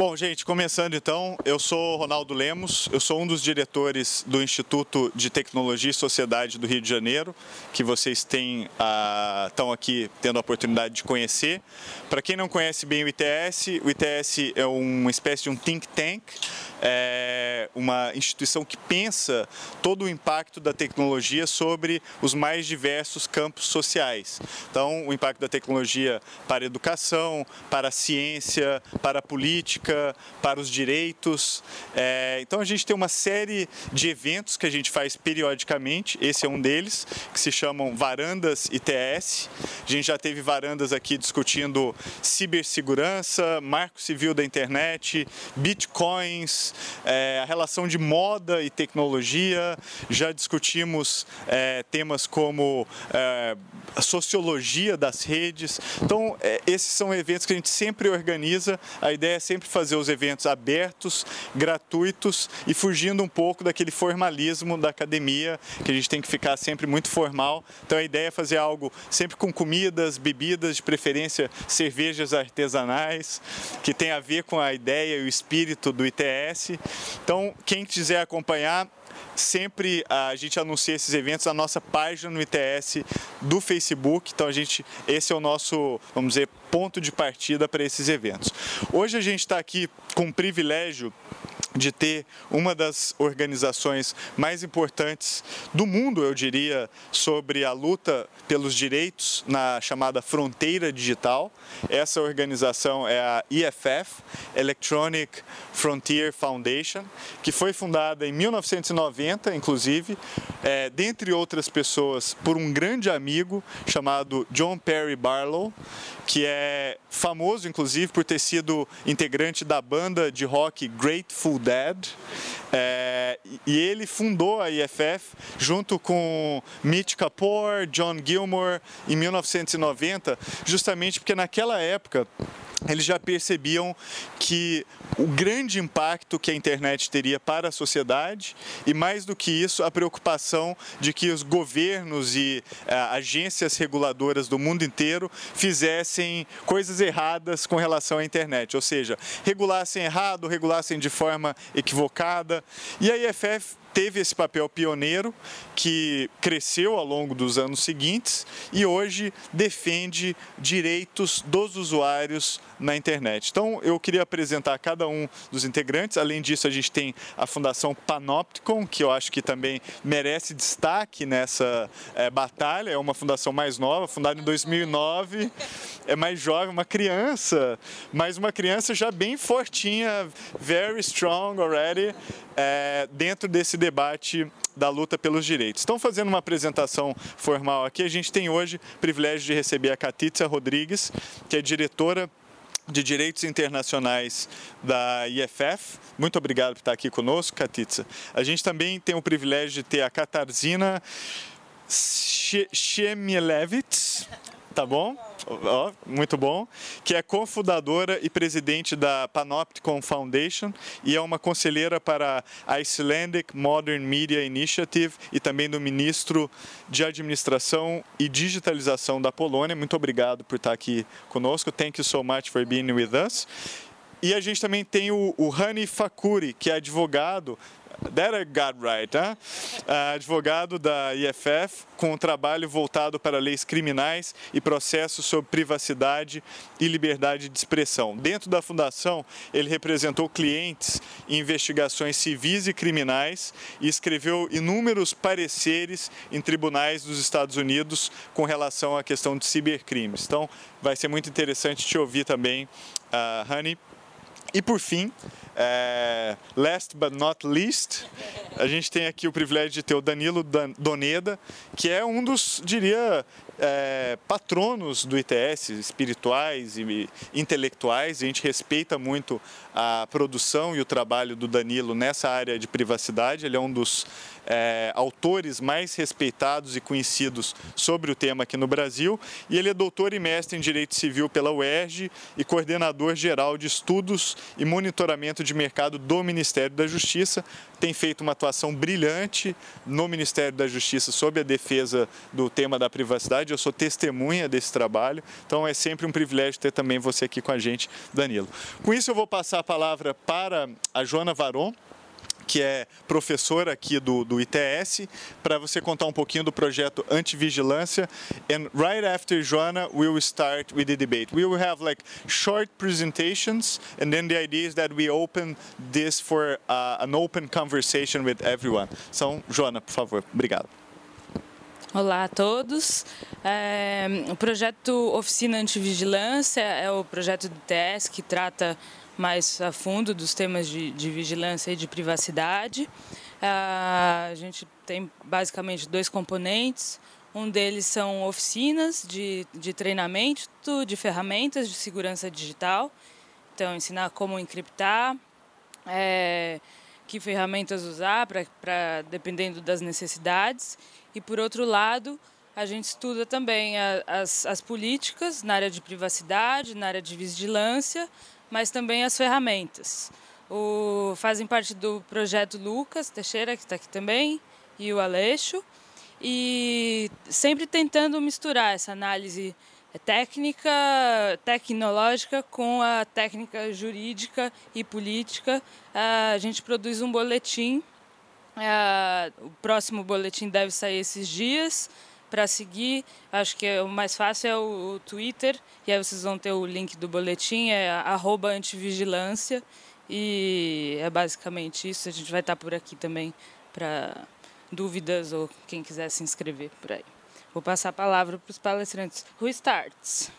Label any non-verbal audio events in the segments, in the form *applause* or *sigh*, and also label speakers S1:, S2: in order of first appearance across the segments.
S1: Bom, gente, começando então, eu sou Ronaldo Lemos, eu sou um dos diretores do Instituto de Tecnologia e Sociedade do Rio de Janeiro, que vocês têm, ah, estão aqui tendo a oportunidade de conhecer. Para quem não conhece bem o ITS, o ITS é uma espécie de um think tank, é uma instituição que pensa todo o impacto da tecnologia sobre os mais diversos campos sociais. Então, o impacto da tecnologia para a educação, para a ciência, para a política, para os direitos. É, então, a gente tem uma série de eventos que a gente faz periodicamente. Esse é um deles, que se chamam Varandas ITS. A gente já teve varandas aqui discutindo cibersegurança, marco civil da internet, bitcoins, é, a relação de moda e tecnologia. Já discutimos é, temas como é, a sociologia das redes. Então, é, esses são eventos que a gente sempre organiza. A ideia é sempre fazer os eventos abertos, gratuitos e fugindo um pouco daquele formalismo da academia, que a gente tem que ficar sempre muito formal. Então, a ideia é fazer algo sempre com comidas, bebidas, de preferência cervejas artesanais, que tem a ver com a ideia e o espírito do ITS. Então, quem quiser acompanhar, sempre a gente anuncia esses eventos na nossa página no ITS do Facebook. Então a gente, esse é o nosso, vamos dizer, ponto de partida para esses eventos. Hoje a gente está aqui com o privilégio de ter uma das organizações mais importantes do mundo, eu diria, sobre a luta pelos direitos na chamada fronteira digital. Essa organização é a EFF, Electronic Frontier Foundation, que foi fundada em 1990, inclusive, é, dentre outras pessoas, por um grande amigo chamado John Perry Barlow, que é famoso, inclusive, por ter sido integrante da banda de rock Grateful Dead. É, e ele fundou a IFF junto com Mitch Kapor, John Gilmore em 1990, justamente porque naquela época eles já percebiam que o grande impacto que a internet teria para a sociedade e mais do que isso a preocupação de que os governos e uh, agências reguladoras do mundo inteiro fizessem coisas erradas com relação à internet, ou seja, regulassem errado, regulassem de forma equivocada. E a IFF teve esse papel pioneiro que cresceu ao longo dos anos seguintes e hoje defende direitos dos usuários na internet. Então eu queria apresentar cada um dos integrantes. Além disso, a gente tem a Fundação Panopticon, que eu acho que também merece destaque nessa é, batalha. É uma fundação mais nova, fundada em 2009. É mais jovem, uma criança, mas uma criança já bem fortinha, very strong already, é, dentro desse debate da luta pelos direitos. Estão fazendo uma apresentação formal aqui. A gente tem hoje o privilégio de receber a Catitza Rodrigues, que é diretora de Direitos Internacionais da IFF. Muito obrigado por estar aqui conosco, Catitza. A gente também tem o privilégio de ter a Katarzyna Shemielewicz, tá bom? Oh, muito bom, que é cofundadora e presidente da Panopticon Foundation e é uma conselheira para a Icelandic Modern Media Initiative e também do ministro de Administração e Digitalização da Polônia. Muito obrigado por estar aqui conosco. Thank you so much for being with us. E a gente também tem o, o Hani Fakuri, que é advogado That I got right, né? advogado da IFF, com um trabalho voltado para leis criminais e processos sobre privacidade e liberdade de expressão. Dentro da fundação, ele representou clientes em investigações civis e criminais e escreveu inúmeros pareceres em tribunais dos Estados Unidos com relação à questão de cibercrimes. Então, vai ser muito interessante te ouvir também, uh, Honey. E por fim, é, last but not least, a gente tem aqui o privilégio de ter o Danilo Doneda, que é um dos, diria, é, patronos do ITS, espirituais e intelectuais. A gente respeita muito a produção e o trabalho do Danilo nessa área de privacidade. Ele é um dos é, autores mais respeitados e conhecidos sobre o tema aqui no Brasil. E ele é doutor e mestre em Direito Civil pela UERJ e coordenador geral de estudos e monitoramento de mercado do Ministério da Justiça. Tem feito uma atuação brilhante no Ministério da Justiça sobre a defesa do tema da privacidade eu sou testemunha desse trabalho, então é sempre um privilégio ter também você aqui com a gente, Danilo. Com isso, eu vou passar a palavra para a Joana Varon que é professora aqui do, do ITS, para você contar um pouquinho do projeto Antivigilância. And right after Joana, we will start with the debate. We will have like short presentations, and then the idea is that we open this for uh, an open conversation with everyone. Então, Joana, por favor, obrigado.
S2: Olá a todos. É, o projeto Oficina Antivigilância é o projeto do ITS que trata mais a fundo dos temas de, de vigilância e de privacidade. a gente tem basicamente dois componentes. Um deles são oficinas de, de treinamento de ferramentas de segurança digital. Então, ensinar como encriptar, é, que ferramentas usar, para dependendo das necessidades. E, por outro lado, a gente estuda também a, as, as políticas na área de privacidade, na área de vigilância, mas também as ferramentas. O, fazem parte do projeto Lucas Teixeira, que está aqui também, e o Aleixo, e sempre tentando misturar essa análise técnica, tecnológica com a técnica jurídica e política. A gente produz um boletim, o próximo boletim deve sair esses dias, para seguir. Acho que é, o mais fácil é o, o, Twitter, e aí vocês vão ter o link do boletim, é antivigilância. E é basicamente isso. A gente vai estar por aqui também para dúvidas ou quem quiser se inscrever por aí. Vou passar a palavra para os palestrantes. Who starts?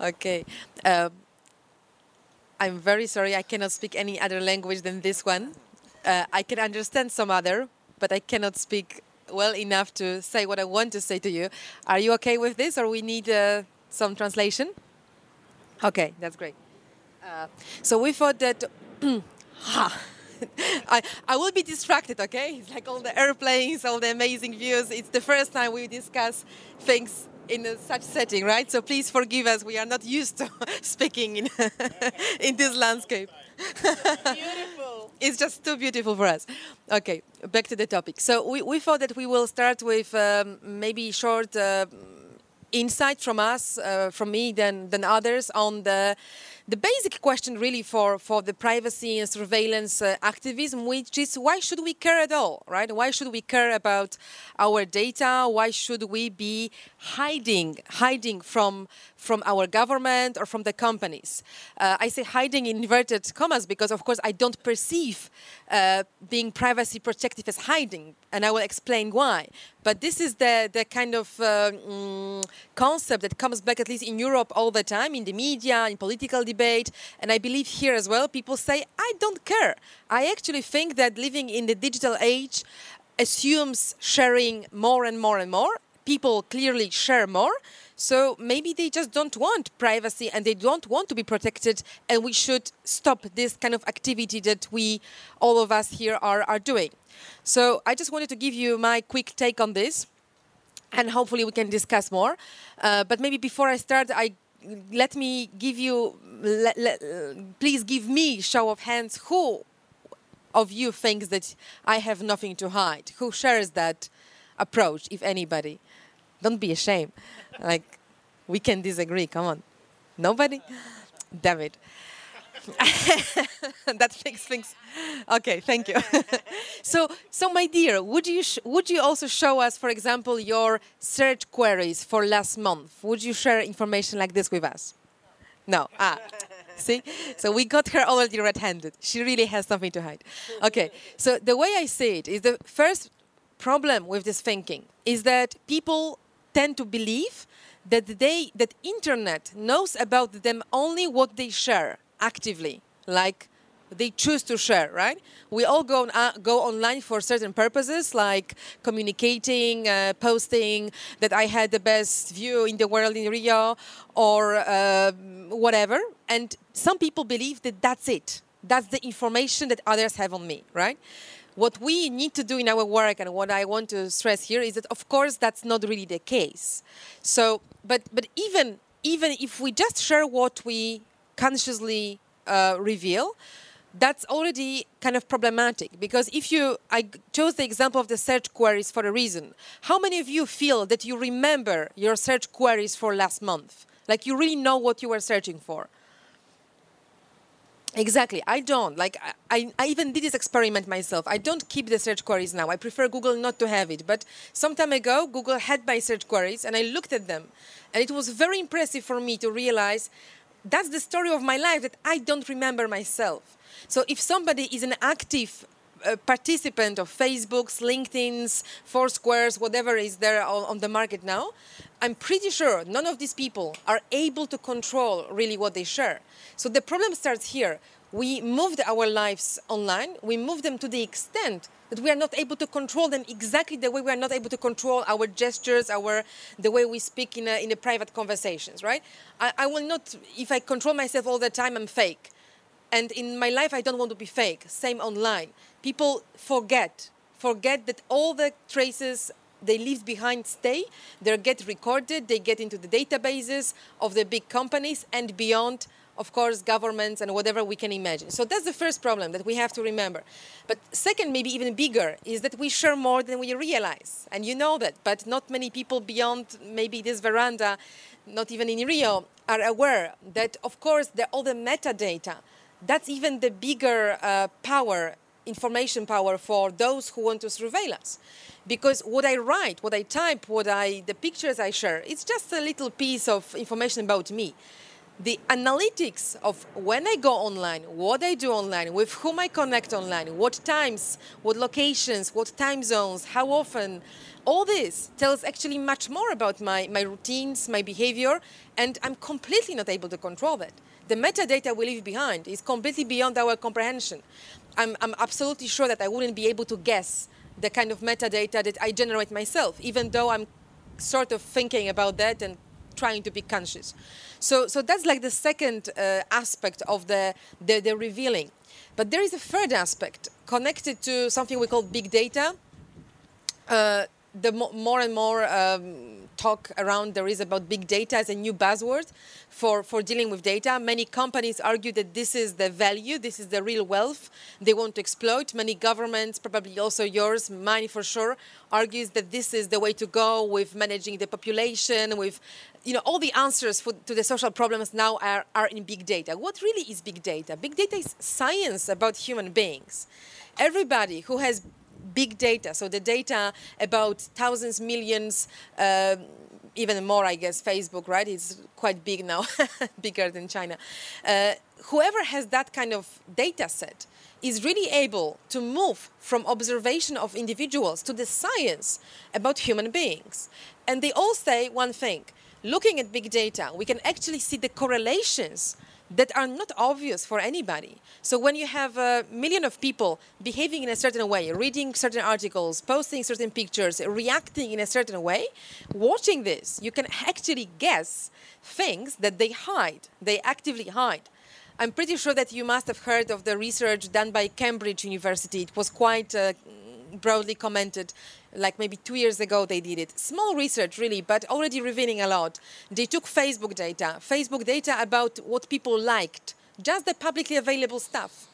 S3: okay. Uh, I'm very sorry, I cannot speak any other language than this one. Uh, I can understand some other, but I cannot speak well enough to say what I want to say to you. Are you okay with this, or we need uh, some translation? Okay, that's great. Uh, so we thought that. *clears throat* *laughs* I, I will be distracted, okay? It's like all the airplanes, all the amazing views. It's the first time we discuss things in a, such setting, right? So please forgive us. We are not used to *laughs* speaking in *laughs* in this landscape. *laughs* beautiful. it's just too beautiful for us. Okay, back to the topic. So we, we thought that we will start with um, maybe short uh, insight from us, uh, from me, than than others on the the basic question really for, for the privacy and surveillance uh, activism, which is why should we care at all, right? Why should we care about our data? Why should we be hiding, hiding from, from our government or from the companies? Uh, I say hiding in inverted commas because, of course, I don't perceive uh, being privacy protective as hiding, and I will explain why. But this is the, the kind of uh, mm, concept that comes back, at least in Europe, all the time, in the media, in political debate, and I believe here as well, people say, I don't care. I actually think that living in the digital age assumes sharing more and more and more. People clearly share more. So maybe they just don't want privacy and they don't want to be protected, and we should stop this kind of activity that we, all of us here, are, are doing. So I just wanted to give you my quick take on this, and hopefully we can discuss more. Uh, but maybe before I start, I let me give you, please give me show of hands who of you thinks that I have nothing to hide? Who shares that approach, if anybody? Don't be ashamed. Like, we can disagree. Come on. Nobody? Damn it. *laughs* that fixes things. Okay, thank you. *laughs* so, so my dear, would you would you also show us, for example, your search queries for last month? Would you share information like this with us? No. Ah. See? So we got her already red-handed. She really has something to hide. Okay. So the way I see it is the first problem with this thinking is that people tend to believe that they that internet knows about them only what they share actively, like they choose to share, right? We all go, on, uh, go online for certain purposes, like communicating, uh, posting that I had the best view in the world in Rio, or uh, whatever. And some people believe that that's it. That's the information that others have on me, right? What we need to do in our work, and what I want to stress here, is that of course that's not really the case. So, but but even even if we just share what we consciously uh, reveal, that's already kind of problematic. Because if you i chose the example of the search queries for a reason. How many of you feel that you remember your search queries for last month? Like you really know what you were searching for Exactly. I don't. Like, I, I even did this experiment myself. I don't keep the search queries now. I prefer Google not to have it. But some time ago, Google had my search queries and I looked at them. And it was very impressive for me to realize that's the story of my life that I don't remember myself. So if somebody is an active uh, participant of Facebook's, LinkedIn's, Foursquare's, whatever is there on, on, the market now, I'm pretty sure none of these people are able to control really what they share. So the problem starts here. We moved our lives online. We moved them to the extent that we are not able to control them exactly the way we are not able to control our gestures, our the way we speak in a, in a private conversations, right? I, I will not, if I control myself all the time, I'm fake. And in my life, I don't want to be fake. Same online. People forget, forget that all the traces they leave behind stay. They get recorded. They get into the databases of the big companies and beyond of course, governments and whatever we can imagine. So that's the first problem that we have to remember. But second, maybe even bigger, is that we share more than we realize. And you know that, but not many people beyond maybe this veranda, not even in Rio, are aware that, of course, the, all the metadata that's even the bigger uh, power, information power for those who want to surveil us. Because what I write, what I type, what I, the pictures I share, it's just a little piece of information about me. The analytics of when I go online, what I do online, with whom I connect online, what times, what locations, what time zones, how often, all this tells actually much more about my, my routines, my behavior, and I'm completely not able to control that the metadata we leave behind is completely beyond our comprehension. I'm, I'm absolutely sure that I wouldn't be able to guess the kind of metadata that I generate myself, even though I'm sort of thinking about that and trying to be conscious. So, so that's like the second uh, aspect of the, the, the, revealing. But there is a third aspect connected to something we call big data. Uh, the mo- more and more um, talk around there is about big data as a new buzzword for, for dealing with data. Many companies argue that this is the value, this is the real wealth they want to exploit. Many governments, probably also yours, mine for sure, argues that this is the way to go with managing the population, with you know all the answers for, to the social problems now are, are in big data. What really is big data? Big data is science about human beings. Everybody who has big data, so the data about thousands, millions, uh, even more, I guess, Facebook, right? It's quite big now, *laughs* bigger than China. Uh, whoever has that kind of data set is really able to move from observation of individuals to the science about human beings. And they all say one thing looking at big data, we can actually see the correlations that are not obvious for anybody. So when you have a million of people behaving in a certain way, reading certain articles, posting certain pictures, reacting in a certain way, watching this, you can actually guess things that they hide, they actively hide. I'm pretty sure that you must have heard of the research done by Cambridge University. It was quite uh, broadly commented like maybe two years ago they did it. Small research really but already revealing a lot. They took facebook data. Facebook data about what people liked. Just the publicly available stuff.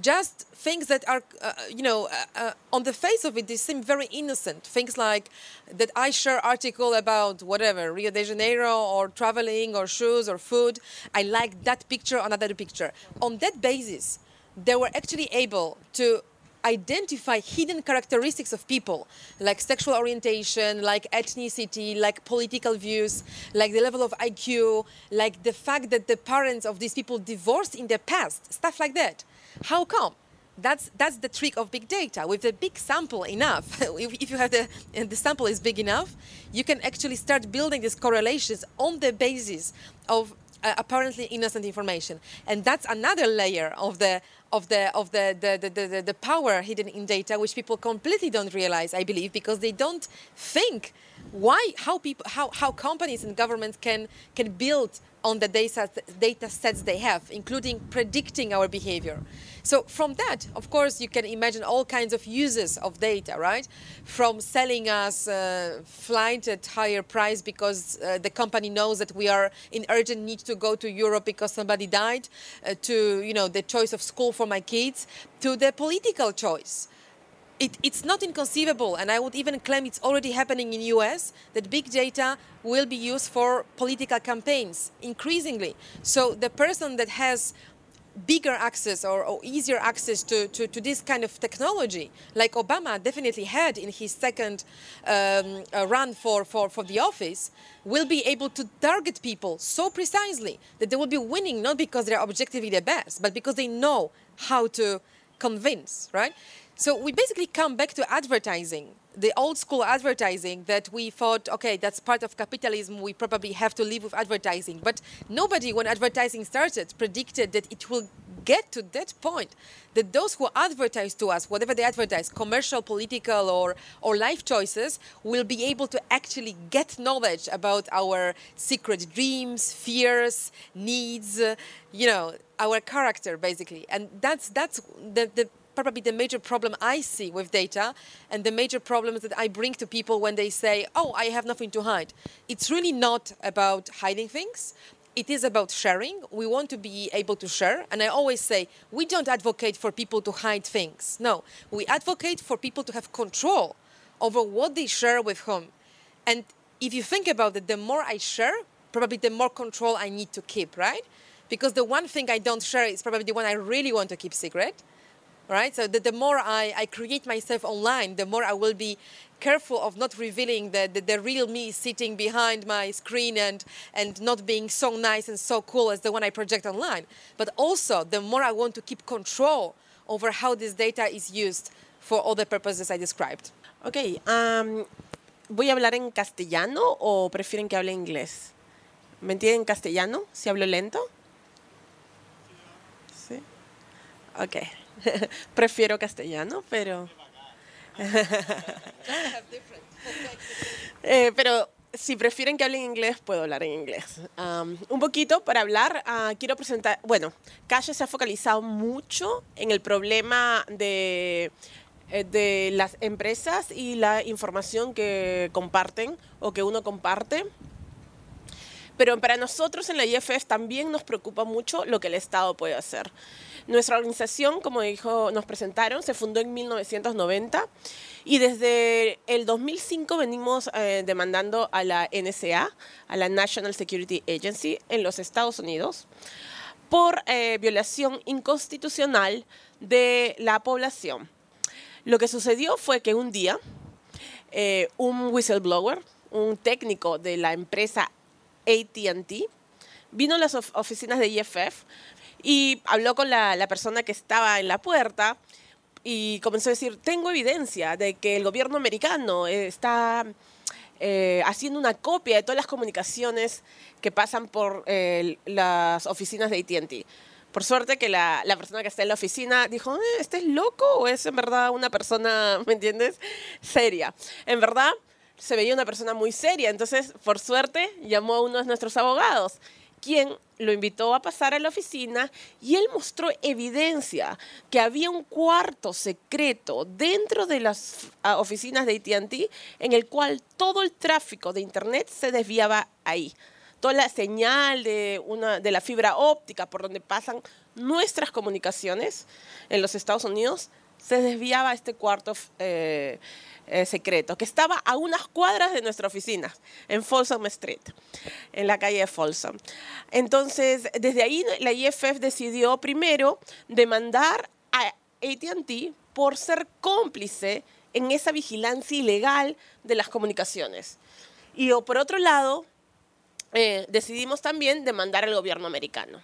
S3: Just things that are uh, you know uh, uh, on the face of it they seem very innocent. Things like that i share article about whatever rio de janeiro or traveling or shoes or food. I like that picture another picture. On that basis they were actually able to identify hidden characteristics of people, like sexual orientation, like ethnicity, like political views, like the level of IQ, like the fact that the parents of these people divorced in the past, stuff like that. How come? That's, that's the trick of big data. With a big sample enough, *laughs* if, if you have the, the sample is big enough, you can actually start building these correlations on the basis of uh, apparently innocent information. And that's another layer of the of the of the the, the, the, the power hidden in data, which people completely don't realize, I believe, because they don't think why how people how, how companies and governments can can build on the data, data sets they have, including predicting our behavior. So from that, of course, you can imagine all kinds of uses of data, right? From selling us uh, flight at higher price because uh, the company knows that we are in urgent need to go to Europe because somebody died, uh, to you know the choice of school for my kids, to the political choice. It, it's not inconceivable, and I would even claim it's already happening in US that big data will be used for political campaigns increasingly. So the person that has bigger access or, or easier access to, to, to, this kind of technology, like Obama definitely had in his second um, uh, run for, for, for the office, will be able to target people so precisely that they will be winning not because they're objectively the best, but because they know how to convince, right? So we basically come back to advertising, the old school advertising that we thought, okay, that's part of capitalism, we probably have to live with advertising. But nobody, when advertising started, predicted that it will get to that point that those who advertise to us, whatever they advertise, commercial, political, or, or life choices, will be able to actually get knowledge about our secret dreams, fears, needs, uh, you know, our character, basically. And that's, that's the, the probably the major problem I see with data and the major problems that I bring to people when they say, oh, I have nothing to hide. It's really not about hiding things. It is about sharing. We want to be able to share. And I always say, we don't advocate for people to hide things. No, we advocate for people to have control over what they share with whom. And if you think about it, the more I share, probably the more control I need to keep, right? Because the one thing I don't share is probably the one I really want to keep secret right? So the, the more I, I create myself online, the more I will be careful of not revealing the, the, the, real me sitting behind my screen and, and not being so nice and so cool as the one I project online. But also, the more I want to keep control over how this data is used for all the purposes I described.
S4: Ok, um, ¿voy a hablar en castellano o prefieren que hable inglés? ¿Me entienden en castellano? ¿Si hablo lento? Sí. Ok. *laughs* Prefiero castellano, pero... *laughs* eh, pero si prefieren que hable en inglés, puedo hablar en inglés. Un poquito para hablar, uh, quiero presentar, bueno, Calle se ha focalizado mucho en el problema de, eh, de las empresas y la información que comparten o que uno comparte. Pero para nosotros en la IFF también nos preocupa mucho lo que el Estado puede hacer. Nuestra organización, como dijo, nos presentaron, se fundó en 1990 y desde el 2005 venimos eh, demandando a la NSA, a la National Security Agency en los Estados Unidos, por eh, violación inconstitucional de la población. Lo que sucedió fue que un día eh, un whistleblower, un técnico de la empresa ATT, vino a las oficinas de IFF y habló con la, la persona que estaba en la puerta y comenzó a decir, tengo evidencia de que el gobierno americano está eh, haciendo una copia de todas las comunicaciones que pasan por eh, las oficinas de ATT. Por suerte que la, la, persona que está en la oficina dijo, eh, ¿este es loco o es en verdad una persona, *laughs* ¿me entiendes? Seria. En verdad, se veía una persona muy seria. Entonces, por suerte, llamó a uno de nuestros abogados quien lo invitó a pasar a la oficina y él mostró evidencia que había un cuarto secreto dentro de las ah, oficinas de ATT en el cual todo el tráfico de Internet se desviaba ahí. Toda la señal de, una, de la fibra óptica por donde pasan nuestras comunicaciones en los Estados Unidos se desviaba a este cuarto eh, eh, secreto, que estaba a unas cuadras de nuestra oficina, en Folsom Street, en la calle de Folsom. Entonces, desde ahí la IFF decidió primero demandar a ATT por ser cómplice en esa vigilancia ilegal de las comunicaciones. Y por otro lado, eh, decidimos también demandar al gobierno americano.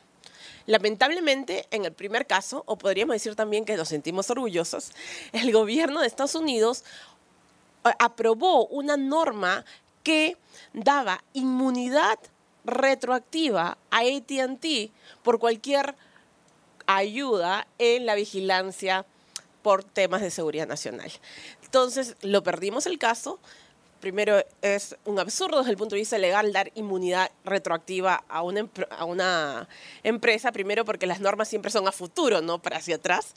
S4: Lamentablemente, en el primer caso, o podríamos decir también que nos sentimos orgullosos, el gobierno de Estados Unidos aprobó una norma que daba inmunidad retroactiva a ATT por cualquier ayuda en la vigilancia por temas de seguridad nacional. Entonces, lo perdimos el caso, primero es un absurdo desde el punto de vista legal dar inmunidad retroactiva a una, a una empresa, primero porque las normas siempre son a futuro, no para hacia atrás.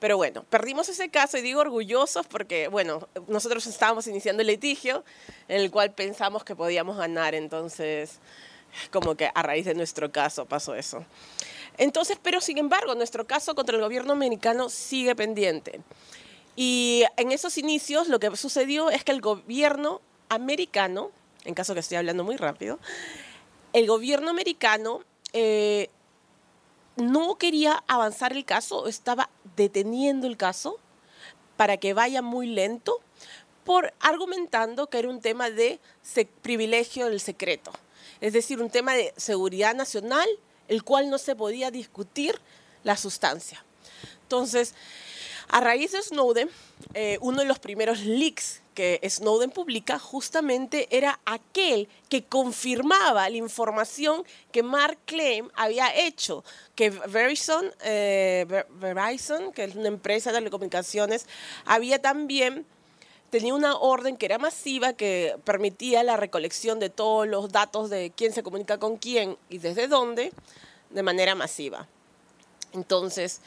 S4: Pero bueno, perdimos ese caso y digo orgullosos porque, bueno, nosotros estábamos iniciando el litigio en el cual pensamos que podíamos ganar, entonces como que a raíz de nuestro caso pasó eso. Entonces, pero sin embargo, nuestro caso contra el gobierno americano sigue pendiente. Y en esos inicios lo que sucedió es que el gobierno americano, en caso que estoy hablando muy rápido, el gobierno americano eh, no quería avanzar el caso, estaba deteniendo el caso para que vaya muy lento, por argumentando que era un tema de privilegio del secreto, es decir, un tema de seguridad nacional, el cual no se podía discutir la sustancia. Entonces, a raíz de Snowden, eh, uno de los primeros leaks que Snowden publica justamente era aquel que confirmaba la información que Mark Claim había hecho, que Verizon, eh, Ver- Verizon, que es una empresa de telecomunicaciones, había también tenía una orden que era masiva que permitía la recolección de todos los datos de quién se comunica con quién y desde dónde de manera masiva. Entonces,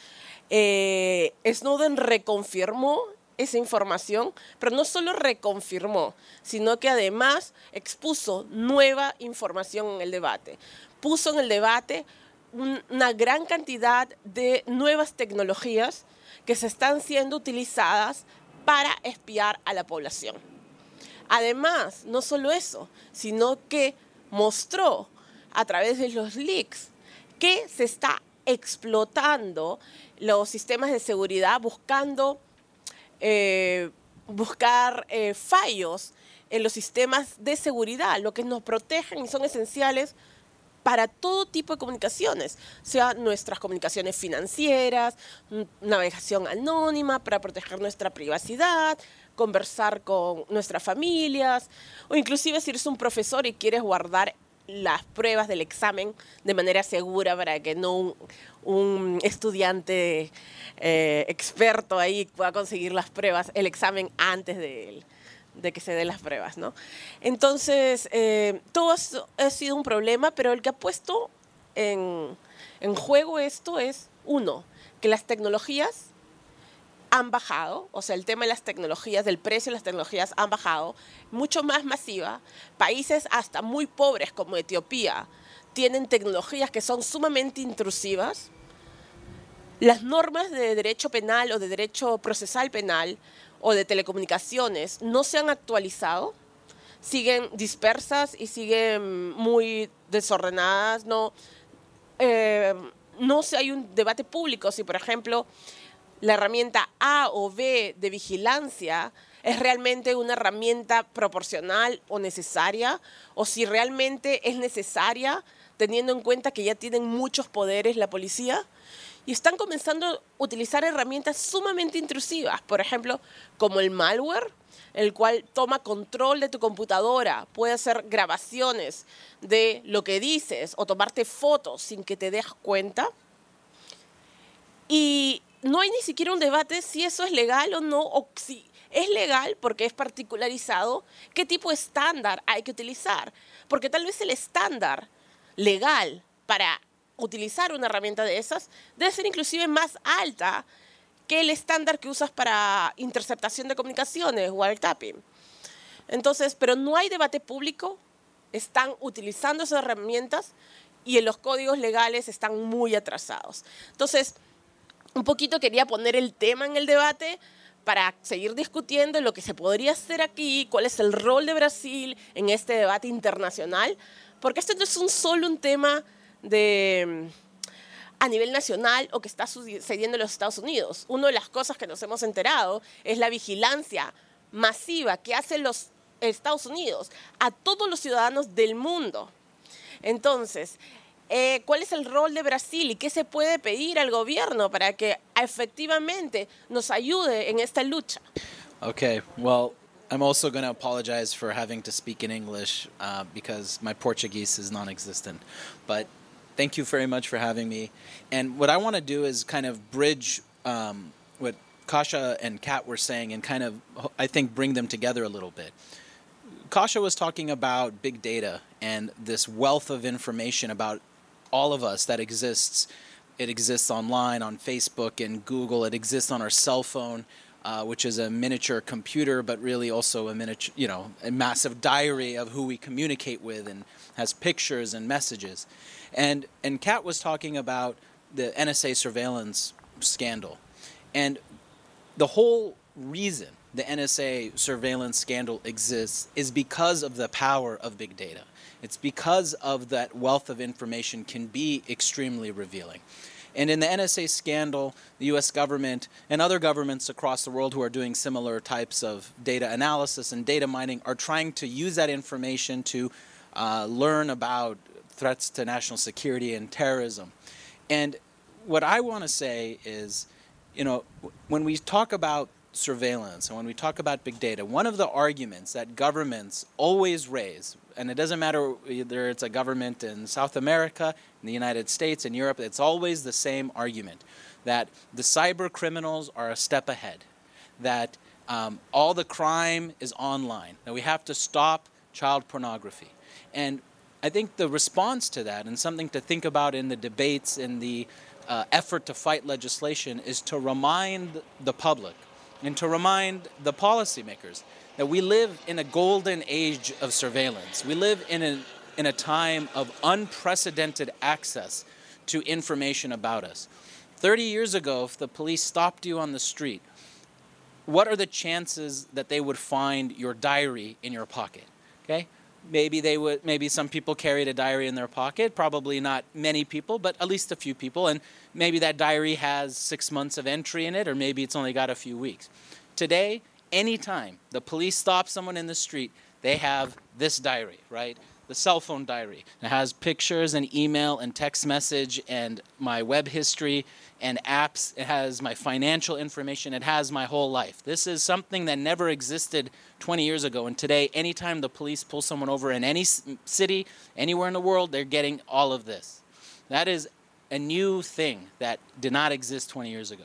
S4: eh, Snowden reconfirmó esa información, pero no solo reconfirmó, sino que además expuso nueva información en el debate. Puso en el debate un- una gran cantidad de nuevas tecnologías que se están siendo utilizadas para espiar a la población. Además, no solo eso, sino que mostró a través de los leaks que se está explotando los sistemas de seguridad buscando eh, buscar eh, fallos en los sistemas de seguridad, lo que nos protegen y son esenciales para todo tipo de comunicaciones, sea nuestras comunicaciones financieras, navegación anónima para proteger nuestra privacidad, conversar con nuestras familias, o inclusive si eres un profesor y quieres guardar las pruebas del examen de manera segura para que no un, estudiante eh, experto ahí pueda conseguir las pruebas, el examen antes de él de que se den las pruebas, ¿no? Entonces, eh, todo ha sido un problema, pero el que ha puesto en, en juego esto es, uno, que las tecnologías han bajado, o sea, el tema de las tecnologías, del precio de las tecnologías han bajado, mucho más masiva. Países hasta muy pobres como Etiopía tienen tecnologías que son sumamente intrusivas. Las normas de derecho penal o de derecho procesal penal o de telecomunicaciones no se han actualizado, siguen dispersas y siguen muy desordenadas, no, eh, no se hay un debate público si, por ejemplo, la herramienta A o B de vigilancia es realmente una herramienta proporcional o necesaria, o si realmente es necesaria teniendo en cuenta que ya tienen muchos poderes la policía. Y están comenzando a utilizar herramientas sumamente intrusivas, por ejemplo, como el malware, el cual toma control de tu computadora, puede hacer grabaciones de lo que dices o tomarte fotos sin que te des cuenta. Y no hay ni siquiera un debate si eso es legal o no, o si es legal porque es particularizado, qué tipo de estándar hay que utilizar. Porque tal vez el estándar legal para utilizar una herramienta de esas debe ser inclusive más alta que el estándar que usas para interceptación de comunicaciones, wiretapping. Entonces, pero no hay debate público, están utilizando esas herramientas y en los códigos legales están muy atrasados. Entonces, un poquito quería poner el tema en el debate para seguir discutiendo lo que se podría hacer aquí, cuál es el rol de Brasil en este debate internacional, porque esto no es un solo un tema de a nivel nacional o que está sucediendo en los Estados Unidos. Una de las cosas que nos hemos enterado es la vigilancia masiva que hacen los Estados Unidos a todos los ciudadanos del mundo. Entonces, eh, ¿cuál es el rol de Brasil y qué se puede pedir al gobierno para que efectivamente nos ayude en esta lucha?
S5: Okay, well, I'm also going to apologize for having to speak in English uh, because my Portuguese is non existent. But thank you very much for having me. And what I want to do is kind of bridge um, what Kasia and Kat were saying and kind of, I think, bring them together a little bit. Kasia was talking about big data and this wealth of information about all of us that exists. It exists online on Facebook and Google. It exists on our cell phone, uh, which is a miniature computer, but really also a miniature, you know, a massive diary of who we communicate with and has pictures and messages. And and Kat was talking about the NSA surveillance scandal, and the whole reason the NSA surveillance scandal exists is because of the power of big data. It's because of that wealth of information can be extremely revealing. And in the NSA scandal, the US government and other governments across the world who are doing similar types of data analysis and data mining are trying to use that information to uh, learn about threats to national security and terrorism. And what I want to say is, you know, when we talk about surveillance and when we talk about big data, one of the arguments that governments always raise, and it doesn't matter whether it's a government in South America, in the United States, in Europe, it's always the same argument that the cyber criminals are a step ahead, that um, all the crime is online, that we have to stop child pornography. And I think the response to that, and something to think about in the debates in the uh, effort to fight legislation, is to remind the public and to remind the policymakers that we live in a golden age of surveillance. We live in a, in a time of unprecedented access to information about us. 30 years ago, if the police stopped you on the street, what are the chances that they would find your diary in your pocket? Okay? maybe they would maybe some people carried a diary in their pocket probably not many people but at least a few people and maybe that diary has six months of entry in it or maybe it's only got a few weeks today anytime the police stop someone in the street they have this diary right the cell phone diary it has pictures and email and text message and my web history and apps. It has my financial information. It has my whole life. This is something that never existed 20 years ago. And today, anytime the police pull someone over in any city, anywhere in the world, they're getting all of this. That is a new thing that did not exist 20 years ago.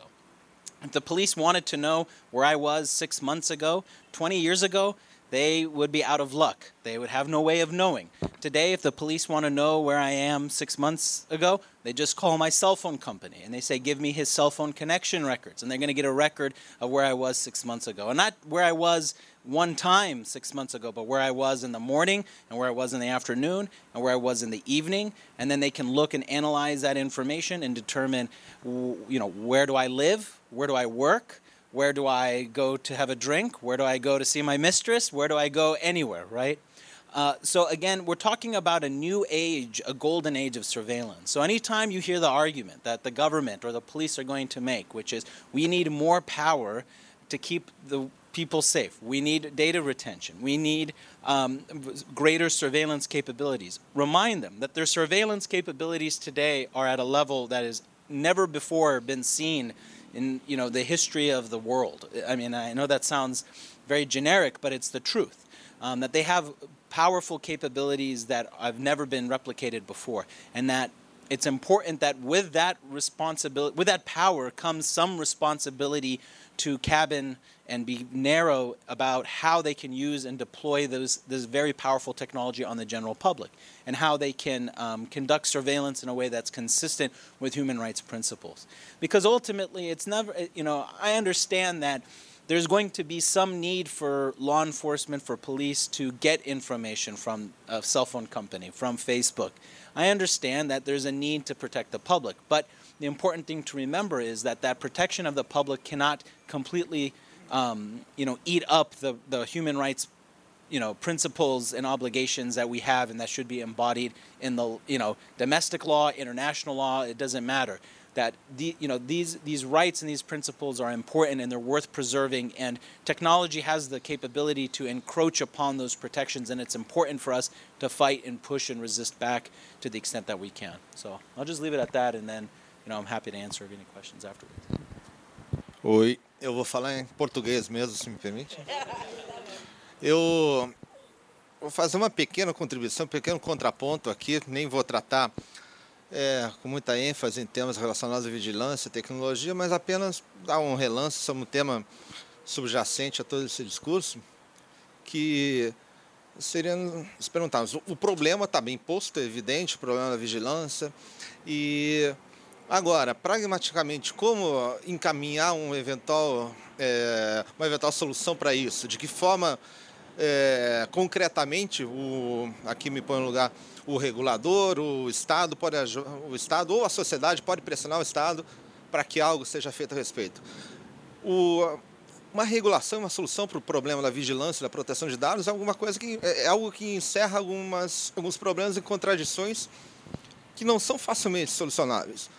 S5: If the police wanted to know where I was six months ago, 20 years ago, they would be out of luck. They would have no way of knowing. Today, if the police want to know where I am six months ago, they just call my cell phone company and they say, Give me his cell phone connection records. And they're going to get a record of where I was six months ago. And not where I was one time six months ago, but where I was in the morning and where I was in the afternoon and where I was in the evening. And then they can look and analyze that information and determine, you know, where do I live? Where do I work? Where do I go to have a drink? Where do I go to see my mistress? Where do I go anywhere, right? Uh, so again, we're talking about a new age, a golden age of surveillance. So anytime you hear the argument that the government or the police are going to make, which is we need more power to keep the people safe, we need data retention, we need um, greater surveillance capabilities, remind them that their surveillance capabilities today are at a level that has never before been seen in you know the history of the world. I mean, I know that sounds very generic, but it's the truth. Um, that they have powerful capabilities that have never been replicated before, and that it's important that with that responsibility, with that power, comes some responsibility to cabin and be narrow about how they can use and deploy those this very powerful technology on the general public and how they can um, conduct surveillance in a way that's consistent with human rights principles. Because ultimately it's never you know i understand that there's going to be some need for law enforcement for police to get information from a cell phone company from facebook. I understand that there's a need to protect the public but the important thing to remember is that that protection of the public cannot completely um, you know, eat up the, the human rights, you know, principles and obligations that we have and that should be embodied in the, you know, domestic law, international law, it doesn't matter. That the, you know, these, these rights and these principles are important and they're worth preserving and technology has the capability to encroach upon those protections and it's important for us to fight and push and resist back to the extent that we can. So I'll just leave it at that and then, you know, I'm happy to answer any questions afterwards.
S6: Eu vou falar em português mesmo, se me permite. Eu vou fazer uma pequena contribuição, um pequeno contraponto aqui, nem vou tratar é, com muita ênfase em temas relacionados à vigilância tecnologia, mas apenas dar um relance sobre um tema subjacente a todo esse discurso, que seria nos perguntarmos, o problema está bem posto, é evidente, o problema da vigilância, e agora, pragmaticamente, como encaminhar um eventual, é, uma eventual solução para isso? De que forma, é, concretamente, o, aqui me põe no lugar o regulador, o Estado, pode, o Estado ou a sociedade pode pressionar o Estado para que algo seja feito a respeito. O, uma regulação, uma solução para o problema da vigilância, da proteção de dados é alguma coisa que é, é algo que encerra algumas, alguns problemas e contradições que não são facilmente solucionáveis.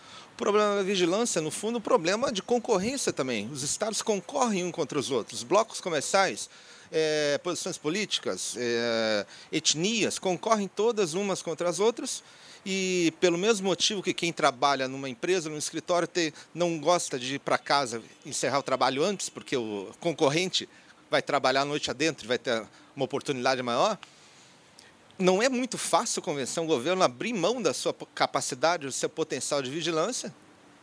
S6: Problema da vigilância, no fundo, um problema de concorrência também. Os estados concorrem um contra os outros. Blocos comerciais, é, posições políticas, é, etnias concorrem todas umas contra as outras e pelo mesmo motivo que quem trabalha numa empresa, num escritório, ter, não gosta de ir para casa encerrar o trabalho antes, porque o concorrente vai trabalhar a noite adentro e vai ter uma oportunidade maior, não é muito fácil convencer um governo a abrir mão da sua capacidade, do seu potencial de vigilância,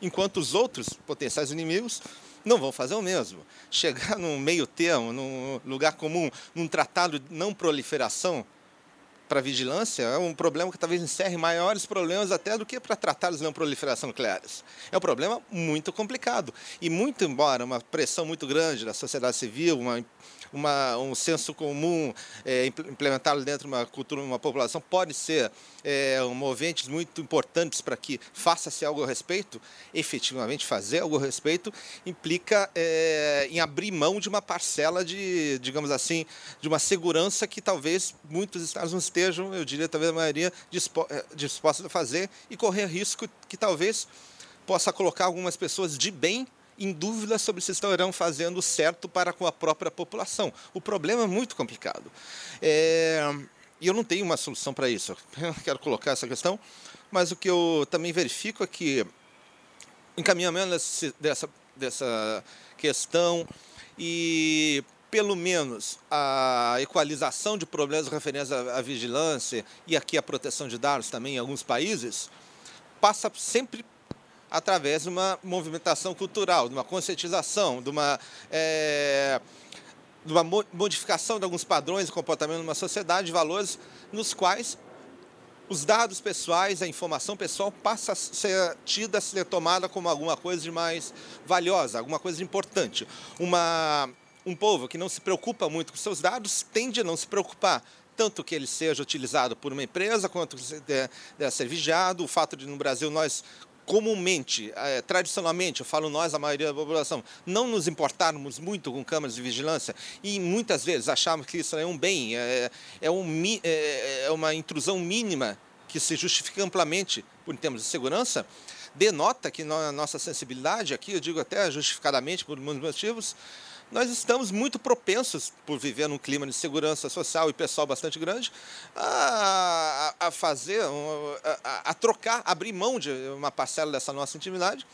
S6: enquanto os outros potenciais inimigos não vão fazer o mesmo. Chegar num meio termo, num lugar comum, num tratado de não proliferação, para vigilância é um problema que talvez encerre maiores problemas até do que para tratar as não proliferação nucleares. É um problema muito complicado. E muito embora uma pressão muito grande da sociedade civil, uma uma, um senso comum é, implementado dentro de uma cultura, uma população, pode ser é, um moventes muito importantes para que faça-se algo a respeito, efetivamente fazer algo a respeito, implica é, em abrir mão de uma parcela de, digamos assim, de uma segurança que talvez muitos estados não estejam, eu diria talvez a maioria, é, dispostos a fazer e correr risco que talvez possa colocar algumas pessoas de bem em dúvida sobre se estarão fazendo certo para com a própria população. O problema é muito complicado. É, e eu não tenho uma solução para isso. *laughs* Eu quero colocar essa questão, mas o que eu também verifico é que encaminhamento dessa, dessa questão e pelo menos a equalização de problemas referentes à, vigilância e aqui a proteção de dados também em alguns países passa sempre através de uma movimentação cultural, de uma conscientização, de uma, é, de uma modificação de alguns padrões de comportamento numa sociedade, de valores nos quais os dados pessoais, a informação pessoal passa a ser tida, a ser tomada como alguma coisa de mais valiosa, alguma coisa de importante. Uma, um povo que não se preocupa muito com seus dados tende a não se preocupar tanto que ele seja utilizado por uma empresa quanto que deve ser vigiado. O fato de no Brasil nós comumente, é, tradicionalmente, eu falo nós, a maioria da população, não nos importarmos muito com câmeras de vigilância e muitas vezes achamos que isso é um bem, é, é, um, é, é uma intrusão mínima que se justifica amplamente por termos de segurança, denota que a nossa sensibilidade, aqui eu digo até justificadamente por muitos motivos, nós estamos muito propensos, por viver num clima de segurança social e pessoal bastante grande, a, a fazer, a, a, trocar, abrir mão de uma parcela dessa nossa intimidade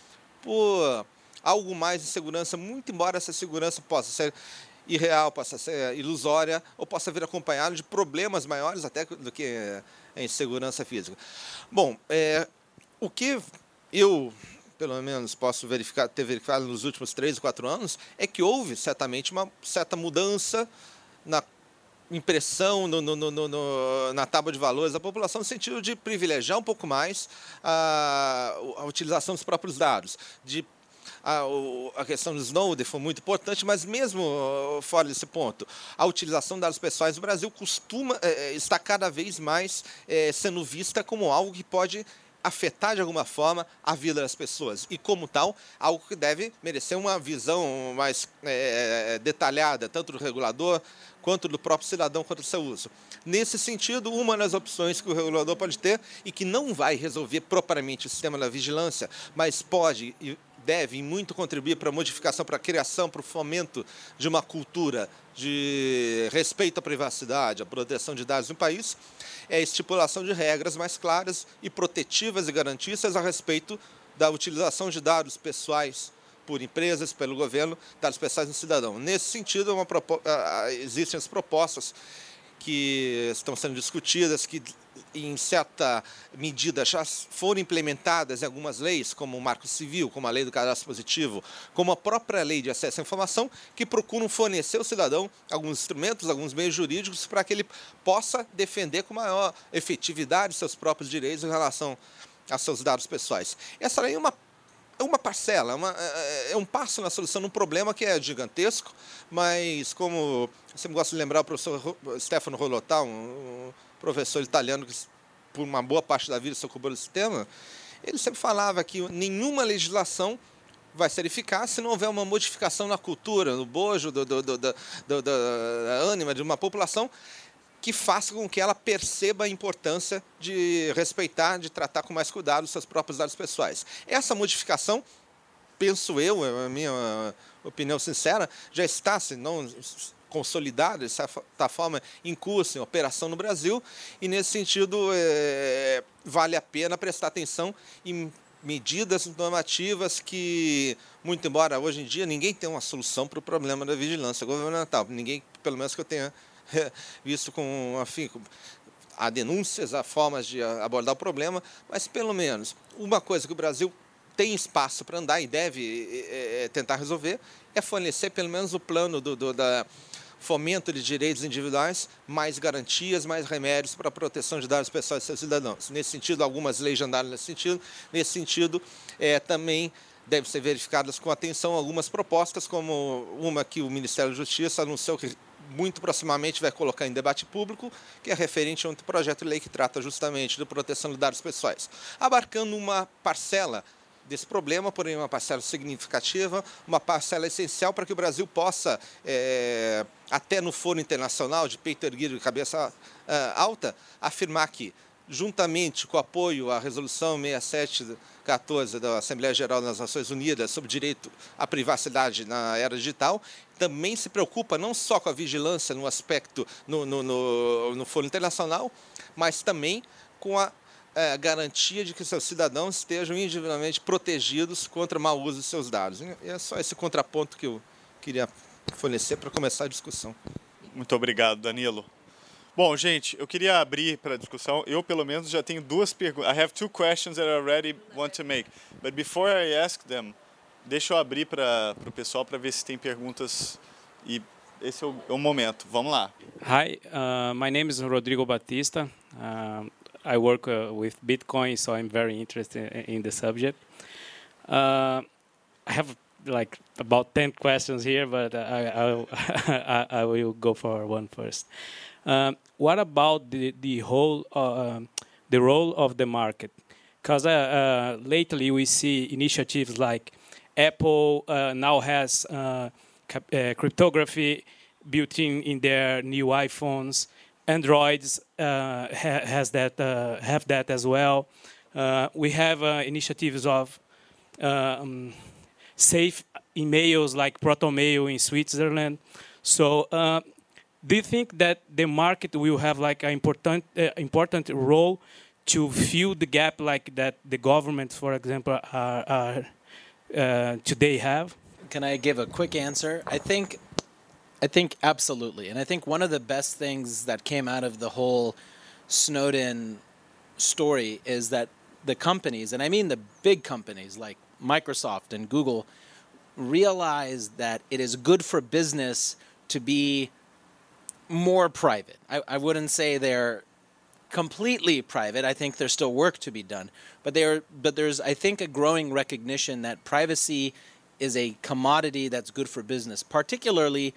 S6: por algo mais de segurança, muito embora essa segurança possa ser irreal, possa ser ilusória, ou possa vir acompanhado de problemas maiores até do que a insegurança física. Bom, é, o que eu pelo menos posso verificar, ter verificado nos últimos três ou quatro anos, é que houve certamente uma certa mudança na impressão no, no, no, na tábua de valores da população no sentido de privilegiar um pouco mais a, a utilização dos próprios dados, de a, a, questão do Snowden foi muito importante, mas mesmo fora desse ponto, a utilização de dados pessoais no Brasil costuma é, está cada vez mais é, sendo vista como algo que pode afetar de alguma forma a vida das pessoas. E, como tal, algo que deve merecer uma visão mais é, detalhada, tanto do regulador quanto do próprio cidadão quanto do seu uso. Nesse sentido, uma das opções que o regulador pode ter e que não vai resolver propriamente o sistema da vigilância, mas pode e deve muito contribuir para a modificação, para a criação, para o fomento de uma cultura de respeito à privacidade, à proteção de dados no país, é a estipulação de regras mais claras e protetivas e garantistas a respeito da utilização de dados pessoais por empresas, pelo governo, dados pessoais do cidadão. Nesse sentido, uma, existem as propostas que estão sendo discutidas, que em certa medida, já foram implementadas em algumas leis, como o Marco Civil, como a Lei do Cadastro Positivo, como a própria Lei de Acesso à Informação, que procuram fornecer ao cidadão alguns instrumentos, alguns meios jurídicos para que ele possa defender com maior efetividade seus próprios direitos em relação aos seus dados pessoais. Essa lei é uma é uma parcela, é uma, é, é um passo na solução de um problema que é gigantesco, mas como eu sempre gosto de lembrar o professor Stefano Rolotà, um, professor italiano que por uma boa parte da vida se ocupou desse tema, ele sempre falava que nenhuma legislação vai ser eficaz se não houver uma modificação na cultura, no bojo, do, do, do, do, do da ânima de uma população que faça com que ela perceba a importância de respeitar, de tratar com mais cuidado os seus próprios dados pessoais. Essa modificação, penso eu, é a minha opinião sincera, já está, se não consolidada, de certa forma, em curso, em operação no Brasil, e nesse sentido é, vale a pena prestar atenção em medidas normativas que, muito embora hoje em dia ninguém tenha uma solução para o problema da vigilância governamental, ninguém, pelo menos que eu tenha *laughs* visto com, enfim, há denúncias, há formas de abordar o problema, mas pelo menos uma coisa que o Brasil tem espaço para andar e deve é, tentar resolver é fornecer pelo menos o plano do, do, da fomento de direitos individuais, mais garantias, mais remédios para a proteção de dados pessoais dos seus cidadãos. Nesse sentido, algumas leis andaram nesse sentido. Nesse sentido, é, também devem ser verificadas com atenção algumas propostas, como uma que o Ministério da Justiça anunciou que muito proximamente vai colocar em debate público, que é referente a um projeto de lei que trata justamente de proteção de dados pessoais, abarcando uma parcela desse problema, porém uma parcela significativa, uma parcela essencial para que o Brasil possa, é, até no foro internacional, de peito erguido e cabeça é, alta, afirmar que juntamente com o apoio à Resolução 6714 da Assembleia Geral das Nações Unidas sobre direito à privacidade na era digital, também se preocupa não só com a vigilância no aspecto no, no, no, no foro internacional, mas também com a é, garantia de que seus cidadãos estejam individualmente protegidos contra mau uso de seus dados. E é só esse contraponto que eu queria fornecer para começar a discussão.
S1: Muito obrigado, Danilo. Bom, gente, eu queria abrir para a discussão. Eu, pelo menos, já tenho duas perguntas. I have two questions that I already want to make. But before I ask them, deixa eu abrir para o pessoal para ver se tem perguntas. E esse é o, é o momento. Vamos lá.
S7: Hi, uh, my name is Rodrigo Batista. Uh, I work uh, with Bitcoin, so I'm very interested in the subject. Uh, I have like about 10 questions here, but I, I, *laughs* I will go for one first. Um, what about the the whole uh, the role of the market? Because uh, uh, lately we see initiatives like Apple uh, now has cryptography built in in their new iPhones. Androids ha has that have that as well. we have initiatives of um, safe emails like ProtonMail in Switzerland. So do you think that the market will have like an important uh, important role to fill the gap like that the government, for example, are, are uh, today have?
S5: Can I give a quick answer? I think, I think absolutely, and I think one of the best things that came out of the whole Snowden story is that the companies, and I mean the big companies like Microsoft and Google, realize that it is good for business to be more private. I, I wouldn't say they're completely private. I think there's still work to be done, but there, but there's I think a growing recognition that privacy is a commodity that's good for business, particularly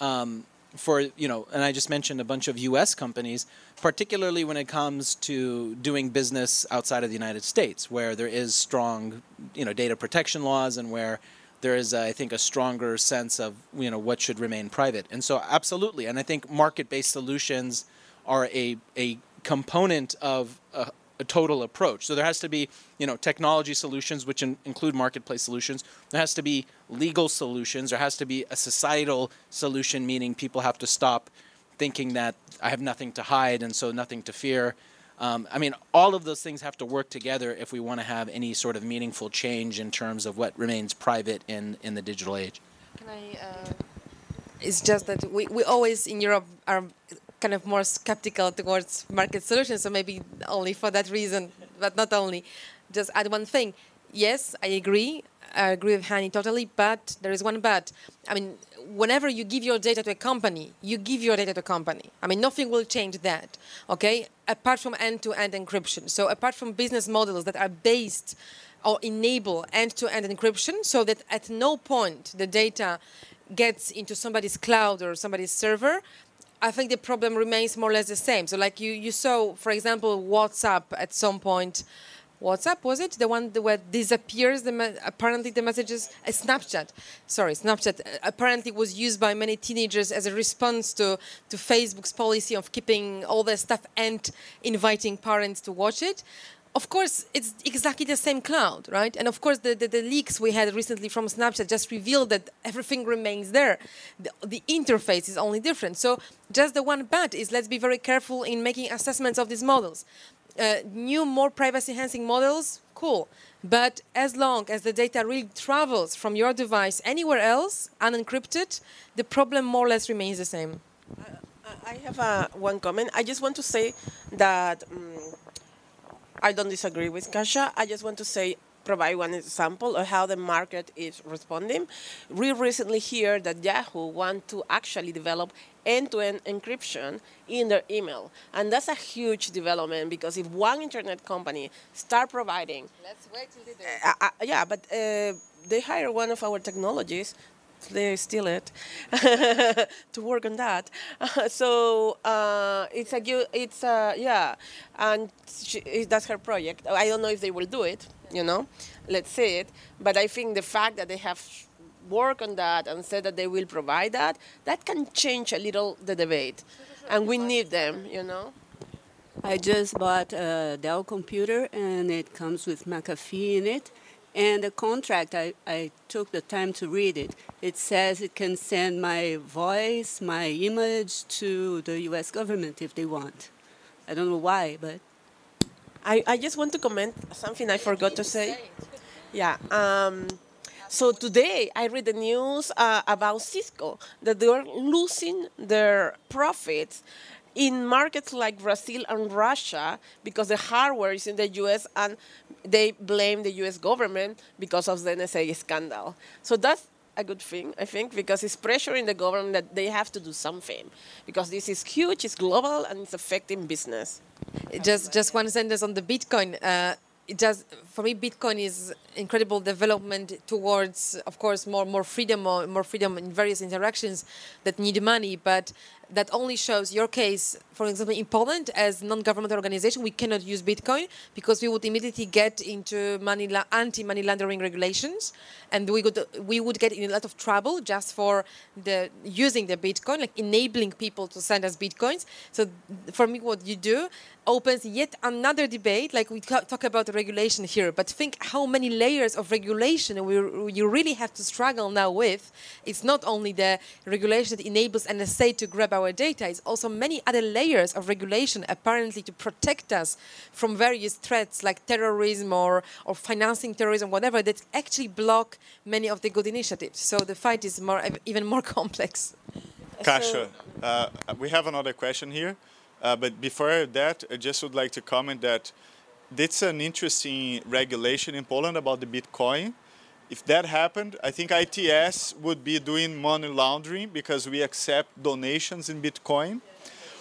S5: um, for you know. And I just mentioned a bunch of U.S. companies, particularly when it comes to doing business outside of the United States, where there is strong you know data protection laws and where there is, I think, a stronger sense of you know what should remain private. And so, absolutely, and I think market-based solutions are a a component of a, a total approach. So there has to be you know technology solutions, which in, include marketplace solutions. There has to be legal solutions. There has to be a societal solution, meaning people have to stop thinking that I have nothing to hide and so nothing to fear. Um, I mean, all of those things have to work together if we want to have any sort of meaningful change in terms of what remains private in, in the digital age.
S8: Can I? Uh, it's just that we, we always in Europe are
S3: kind of more skeptical towards market solutions. So maybe only for that reason, but not only. Just add one thing. Yes, I agree. I agree with Hanni totally, but there is one but. I mean, whenever you give your data to a company, you give your data to a company. I mean, nothing will change that, okay? Apart from end-to-end encryption. So apart from business models that are based or enable end-to-end encryption, so that at no point the data gets into somebody's cloud or somebody's server, I think the problem remains more or less the same. So, like you, you saw, for example, WhatsApp at some point. WhatsApp was it? The one where disappears the apparently the messages? Uh, Snapchat. Sorry Snapchat. Uh, apparently was used by many teenagers as a response to to Facebook's policy of keeping all their stuff and inviting parents to watch it of course, it's exactly the same cloud, right? And of course, the, the, the, leaks we had recently from Snapchat just revealed that everything remains there. The, the, interface is only different. So, just the one bad is let's be very careful in making assessments of these models. Uh, new, more privacy enhancing models, cool. But as long as the data really travels from your device anywhere else, unencrypted, the problem more or less remains the same.
S4: I have uh, one comment. I just want to say that. Um, I don't disagree with Kasia. I just want to say provide one example of how the market is responding. We recently hear that Yahoo want to actually develop end-to-end encryption in their email, and that's a huge development because if one internet company start providing,
S3: let's wait till they do.
S4: Uh, uh, yeah, but uh, they hire one of our technologies they steal it *laughs* to work on that. *laughs* So uh, it's a it's a yeah, and she, that's her project. I don't know if they will do it. You know, let's see it. But I think the fact that they have worked on that and said that they will provide that, that can change a little the debate, and we need them. You know.
S9: I just bought a Dell computer and it comes with McAfee in it and the contract, I, I took the time to read it. It says it can send my voice, my image to the US government if they want. I don't know why, but.
S4: I, I just want to comment something I forgot to say. Yeah. Um, so today I read the news uh, about Cisco that they're losing their profits in markets like Brazil and Russia because the hardware is in the US and they blame the US government because of the NSA scandal. So that's a good thing, I think, because it's pressuring the government that they have to do something because this is huge, it's global, and it's affecting business.
S3: Just, just one sentence on the Bitcoin. Uh, it for me bitcoin is incredible development towards of course more more freedom more, more freedom in various interactions that need money but that only shows your case for example in poland as non-government organization we cannot use bitcoin because we would immediately get into money la- anti-money laundering regulations and we would we would get in a lot of trouble just for the using the bitcoin like enabling people to send us bitcoins. So for me what you do opens yet another debate. Like we talk about regulation here, but think how many layers of regulation we, you really have to struggle now with. It's not only the regulation that enables NSA to grab our data, it's also many other layers of regulation apparently to protect us from various threats like terrorism or, or financing terrorism, whatever, that actually block many of the good initiatives. So the fight is more even more *laughs* complex.
S1: Kasia, uh, we have another question here. Uh, but before that, I just would like to comment that it's an interesting regulation in Poland about the Bitcoin. If that happened, I think ITS would be doing money laundering because we accept donations in Bitcoin.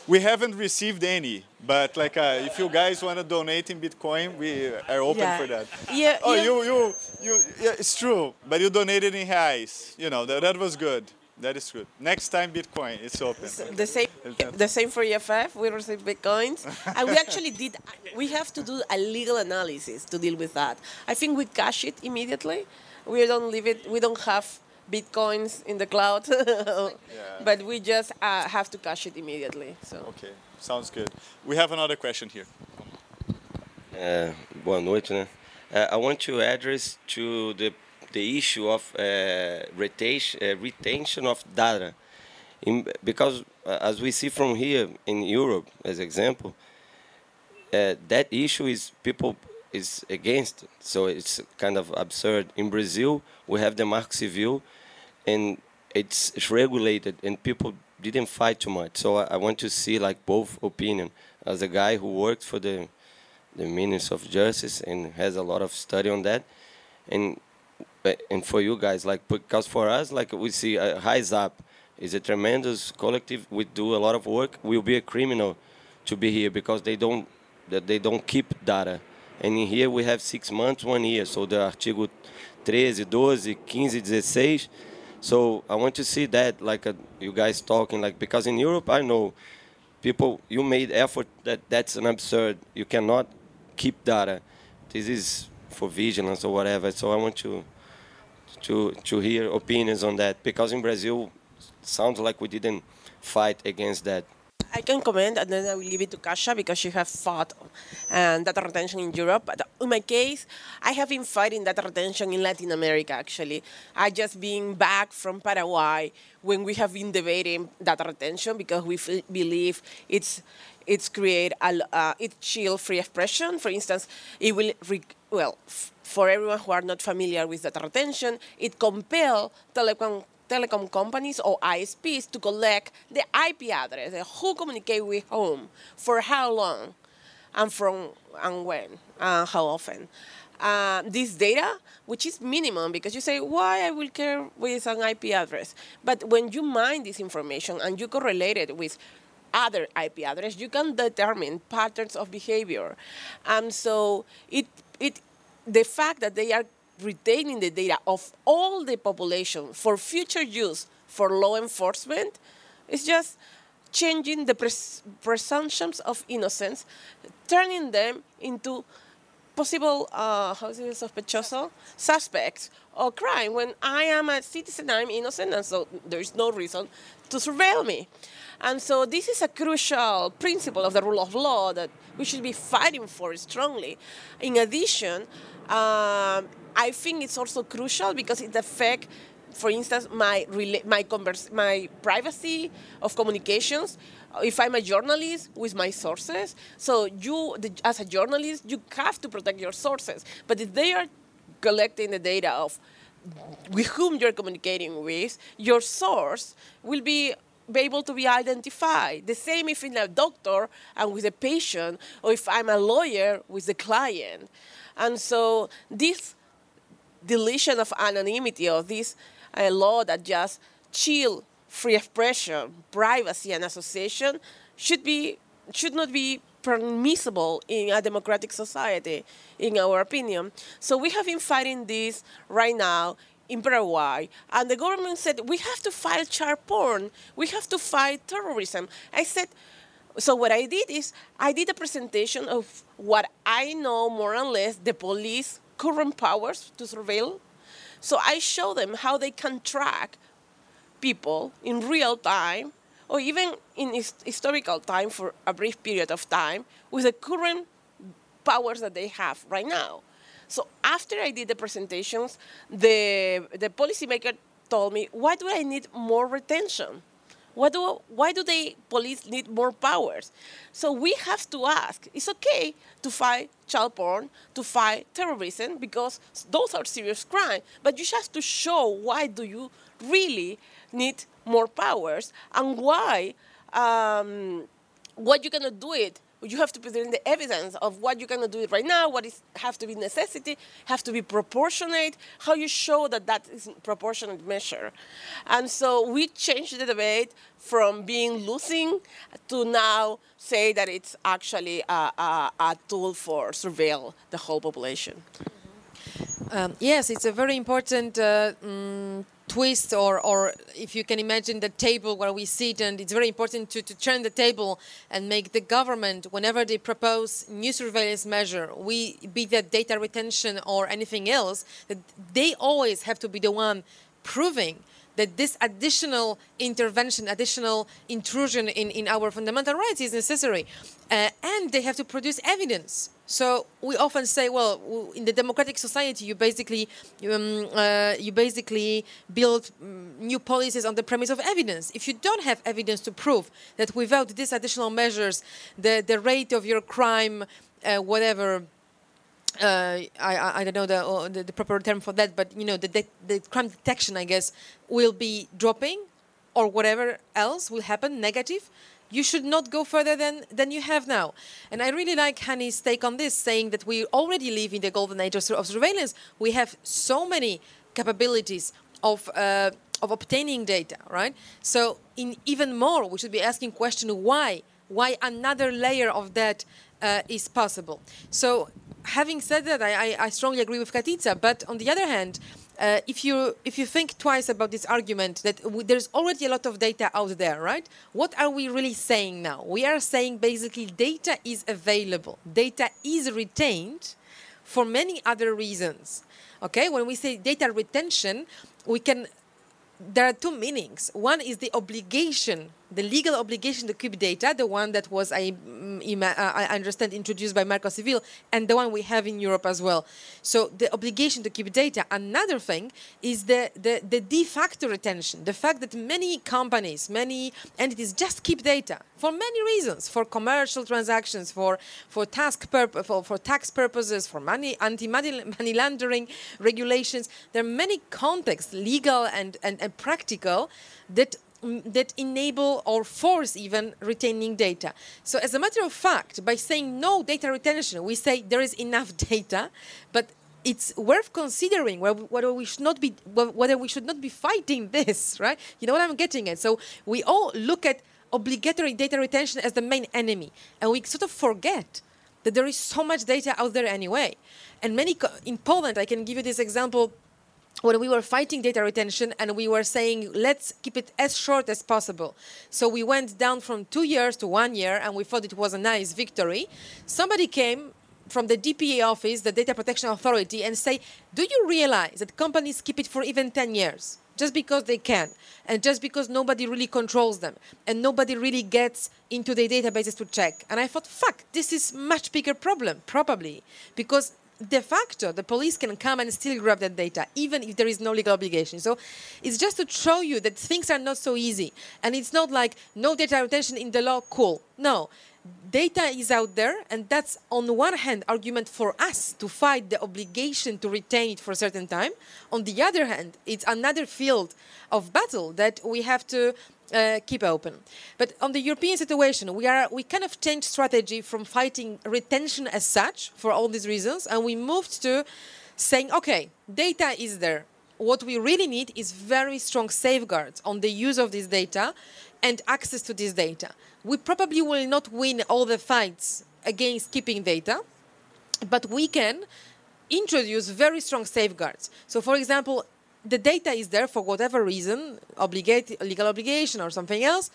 S1: We haven't received any, but like uh, if you guys want to donate in Bitcoin, we are open
S4: yeah.
S1: for that.
S4: Yeah.
S1: Oh,
S4: yeah.
S1: you you you. Yeah, it's true, but you donated in reais. You know that that was good. That is good. Next time, Bitcoin, it's open.
S4: The same, the same for EFF. We receive Bitcoins, and we actually did. We have to do a legal analysis to deal with that. I think we cash it immediately. We don't leave it. We don't have Bitcoins in the cloud, *laughs* yeah. but we just uh, have to cash it immediately. So.
S1: Okay, sounds good. We have another question here.
S10: Uh, boa noite, né? Uh, I want to address to the the issue of uh, retention, uh, retention of data. In, because uh, as we see from here in Europe, as example, that issue is people is against. So it's kind of absurd. In Brazil, we have the Marco Civil, and it's, it's regulated, and people didn't fight too much. So I, I want to see like both opinion as a guy who worked for the the Ministry of Justice and has a lot of study on that, and and for you guys like because for us like we see uh, Riseup is a tremendous collective. We do a lot of work. We'll be a criminal to be here because they don't that they don't keep data. And in here we have six months, one year. So the artigo 13, 12, 15, 16. So I want to see that, like uh, you guys talking, like because in Europe I know people you made effort that that's an absurd. You cannot keep data. This is for vigilance or whatever. So I want to to to hear opinions on that because in Brazil sounds like we didn't fight against that.
S4: I can comment and then I will leave it to Kasia because she has fought um, data retention in Europe. But in my case, I have been fighting data retention in Latin America actually. I just been back from Paraguay when we have been debating data retention because we f- believe it's it's create a, uh, it chill free expression. For instance, it will re- well f- for everyone who are not familiar with data retention, it compel telecom telecom companies or ISPs to collect the IP address, who communicate with whom, for how long, and from and when, and how often. Uh, this data, which is minimum, because you say, why I will care with an IP address? But when you mine this information and you correlate it with other IP address, you can determine patterns of behavior. And so it, it, the fact that they are retaining the data of all the population for future use for law enforcement is just changing the pres- presumptions of innocence, turning them into possible, uh, how is it, sospechoso? Suspects or crime. When I am a citizen, I'm innocent, and so there is no reason to surveil me. And so this is a crucial principle of the rule of law that we should be fighting for strongly. In addition, um, I think it's also crucial because it affects, for instance, my my converse- my privacy of communications. If I'm a journalist with my sources, so you, the, as a journalist, you have to protect your sources. But if they are collecting the data of with whom you're communicating with, your source will be be able to be identified. The same if I'm a doctor and with a patient, or if I'm a lawyer with a client. And so this deletion of anonymity or this uh, law that just chill free expression, privacy, and association should be should not be permissible in a democratic society, in our opinion. So we have been fighting this right now in Paraguay, and the government said we have to fight child porn, we have to fight terrorism. I said, so what I did is I did a presentation of what I know more or less the police current powers to surveil. So I show them how they can track people in real time or even in his- historical time for a brief period of time with the current powers that they have right now. So after I did the presentations, the the policymaker told me, why do I need more retention? Why do, why do they police need more powers? So we have to ask, it's okay to fight child porn, to fight terrorism, because those are serious crimes, but you just have to show why do you really need more powers and why um, what you're gonna do it you have to present the evidence of what you're going to do right now what is have to be necessity have to be proportionate how you show that that is proportionate measure. And so we changed the debate from being losing to now say that it's actually a, a, a tool for surveil the whole population.
S3: Um, yes, it's a very important uh, mm, twist, or, or if you can imagine the table where we sit, and it's very important to, to turn the table and make the government, whenever they propose new surveillance measure, we be that data retention or anything else, that they always have to be the one proving that this additional intervention, additional intrusion in, in our fundamental rights is necessary. Uh, and they have to produce evidence. So we often say, well, in the democratic society, you basically um, uh, you basically build mm, new policies on the premise of evidence. If you don't have evidence to prove that without these additional measures, the the rate of your crime, uh, whatever, uh, I, I don't know the, uh, the the proper term for that, but you know the, the the crime detection, I guess, will be dropping, or whatever else will happen negative, you should not go further than, than you have now. And I really like Hanni's take on this, saying that we already live in the golden age of, of surveillance. We have so many capabilities of, uh, of obtaining data, right? So in even more, we should be asking question why? Why another layer of that uh, is possible? So having said that, I, I, strongly agree with Katitza, but on the other hand, uh, if you if you think twice about this argument that w- there's already a lot of data out there, right? What are we really saying now? We are saying basically data is available, data is retained for many other reasons. Okay, when we say data retention, we can. There are two meanings. One is the obligation, the legal obligation to keep data, the one that was, I, mm, uh, I understand, introduced by Marco Civil, and the one we have in Europe as well. So the obligation to keep data. Another thing is the, the, the de facto retention, the fact that many companies, many entities just keep data for many reasons, for commercial transactions, for for task purp- for, for tax purposes, for money anti-money *laughs* money laundering regulations. There are many contexts, legal and, and, and practical, that that enable or force even retaining data. So as a matter of fact, by saying no data retention, we say there is enough *laughs* data, but it's worth considering whether we should not be whether we should not be fighting *laughs* this, right? You know what I'm getting at. So we all look at obligatory data retention as the main enemy, and we sort of forget that there is so much data out there anyway. And many in Poland, I can give you this example when we were fighting data retention and we were saying let's keep it as short as possible. So we went down from two years to one year and we thought it was a nice victory. Somebody came from the dpa office the data protection authority and say do you realize that companies keep it for even 10 years? Just because they can and just because nobody really controls them and nobody really gets into their databases to check. And i thought fuck this is much bigger problem probably because de facto the police can come and still grab that data even if there is no legal obligation. So it's just to show you that things are not so easy. And it's not like no data retention in the law cool. No data is out there and that's on one hand argument for us to fight the obligation to retain it for a certain time. On the other hand it's another field of battle that we have to uh, keep open. But on the european situation we are we kind of changed strategy from fighting retention as such for all these reasons and we moved to saying okay data is there. What we really need is very strong safeguards on the use of this data and access to this data. We probably will not win all the fights against keeping data, but we can introduce very strong safeguards. So, for example, the data is there for whatever reason, obligate, legal obligation or something else.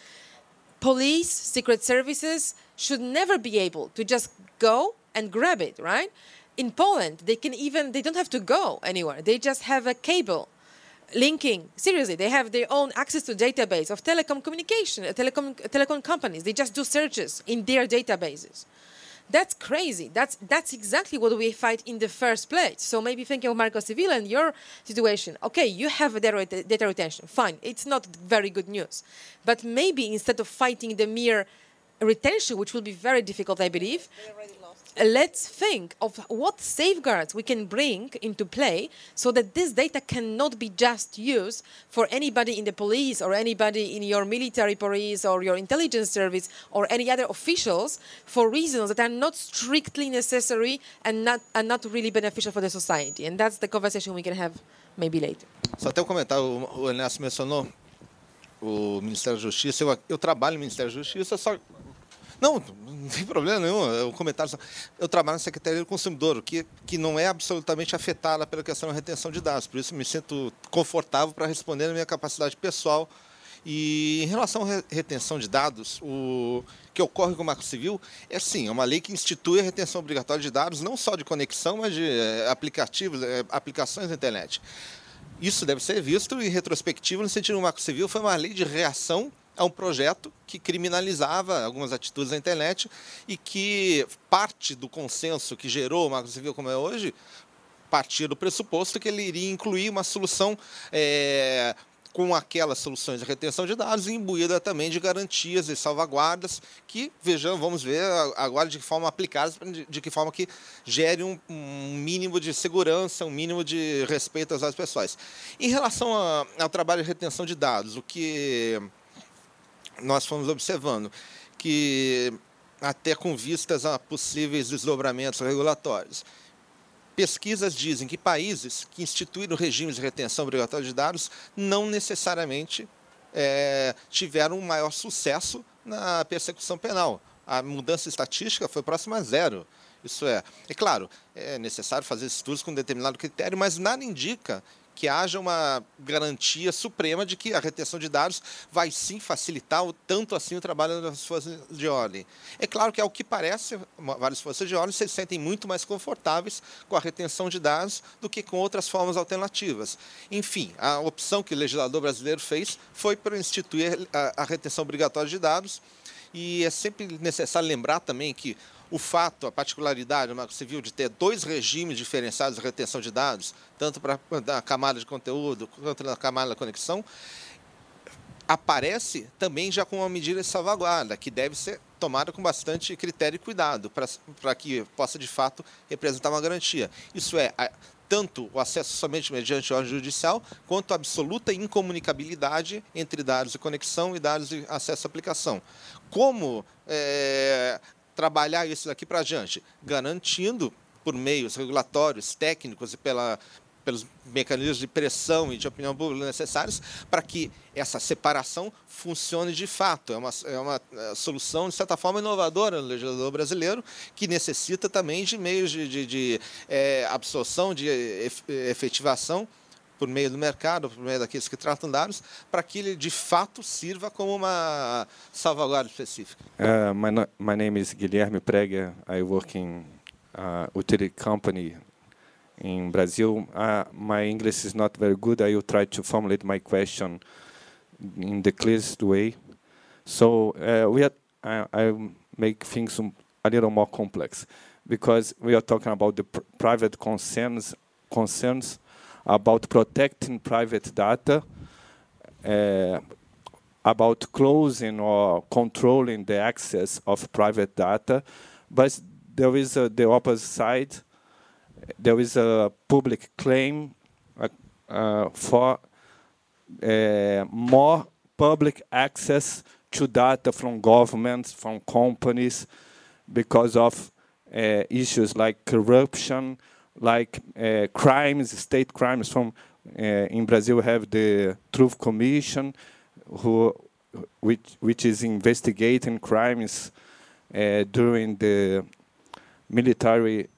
S3: Police, secret services should never be able to just go and grab it, right? In Poland, they can even, they don't have to go anywhere. They just have a cable linking seriously they have their own access to database of telecom communication uh, telecom telecom companies. They just do searches in their databases. That's crazy. That's that's exactly what we fight in the first place. So maybe thinking of marco civil and your situation. Okay you have a data, data retention. Fine. It's not very good news. But maybe instead of fighting the mere retention which will be very difficult i believe let's think of what safeguards we can bring into play so that this data cannot be just used for anybody in the police or anybody in your military police or your intelligence service or any other officials for reasons that are not strictly necessary and not, and not really beneficial for the society. And that's the conversation we can have maybe later.
S6: Só até um comentário, o Ernesto mencionou o Ministério da Justiça. Eu, eu trabalho no Ministério da Justiça, só. Não, não tem problema nenhum. é O comentário só. Eu trabalho na Secretaria do Consumidor, que, que não é absolutamente afetada pela questão da retenção de dados. Por isso, me sinto confortável para responder na minha capacidade pessoal. E em relação à re- retenção de dados, o que ocorre com o Marco Civil é sim, é uma lei que institui a retenção obrigatória de dados, não só de conexão, mas de eh, aplicativos, eh, aplicações na internet. Isso deve ser visto em retrospectiva, no sentido que o Marco Civil foi uma lei de reação a um projeto que criminalizava algumas atitudes na internet e que parte do consenso que gerou o Marco Civil como é hoje partia do pressuposto que ele iria incluir uma solução eh, com aquelas soluções de retenção de dados imbuída também de garantias e salvaguardas que, vejamos, vamos ver agora de que forma aplicadas, de, de que forma que gere um, um, mínimo de segurança, um mínimo de respeito às dados pessoais. Em relação a, ao trabalho de retenção de dados, o que nós fomos observando, que até com vistas a possíveis desdobramentos regulatórios, Pesquisas dizem que países que instituíram regimes de retenção obrigatória de dados não necessariamente é, tiveram um maior sucesso na persecução penal. A mudança estatística foi próxima a zero. Isso é, é claro, é necessário fazer estudos com determinado critério, mas nada indica que haja uma garantia suprema de que a retenção de dados vai sim facilitar o, tanto assim o trabalho das forças de ordem. É claro que, ao que parece, várias forças de ordem se sentem muito mais confortáveis com a retenção de dados do que com outras formas alternativas. Enfim, a opção que o legislador brasileiro fez foi para instituir a, a retenção obrigatória de dados e é sempre necessário lembrar também que o fato, a particularidade do Marco Civil de ter dois regimes diferenciados de retenção de dados, tanto para a camada de conteúdo quanto na camada da conexão, aparece também já com uma medida de salvaguarda, que deve ser tomada com bastante critério e cuidado, para que possa de fato representar uma garantia. Isso é, a, tanto o acesso somente mediante ordem judicial, quanto a absoluta incomunicabilidade entre dados de conexão e dados de acesso à aplicação. Como é, trabalhar isso daqui para diante, garantindo por meios regulatórios, técnicos e pela, pelos mecanismos de pressão e de opinião pública necessários para que essa separação funcione de fato. É uma, é uma é, solução, de certa forma, inovadora no legislador brasileiro, que necessita também de meios de, de, de é, absorção, de efetivação por meio do mercado, por meio daqueles que tratam dados, para que ele de fato sirva como uma salvaguarda específica.
S11: Uh, my, my name is Guilherme Preger. I work in uh, utility company in Brazil. Uh, my English is not very good. I will try to formulate my question in the clearest way. So uh, we are, I, I make things a little more complex because we are talking about the pr private concerns concerns about protecting private data, uh, about closing or controlling the access of private data, but there is a, the opposite side. There is a public claim uh, uh, for uh, more public access to data from governments, from companies, because of uh, issues like corruption, like uh, crimes, state crimes. From uh, in Brazil, we have the Truth Commission, who which which is investigating crimes uh, during the military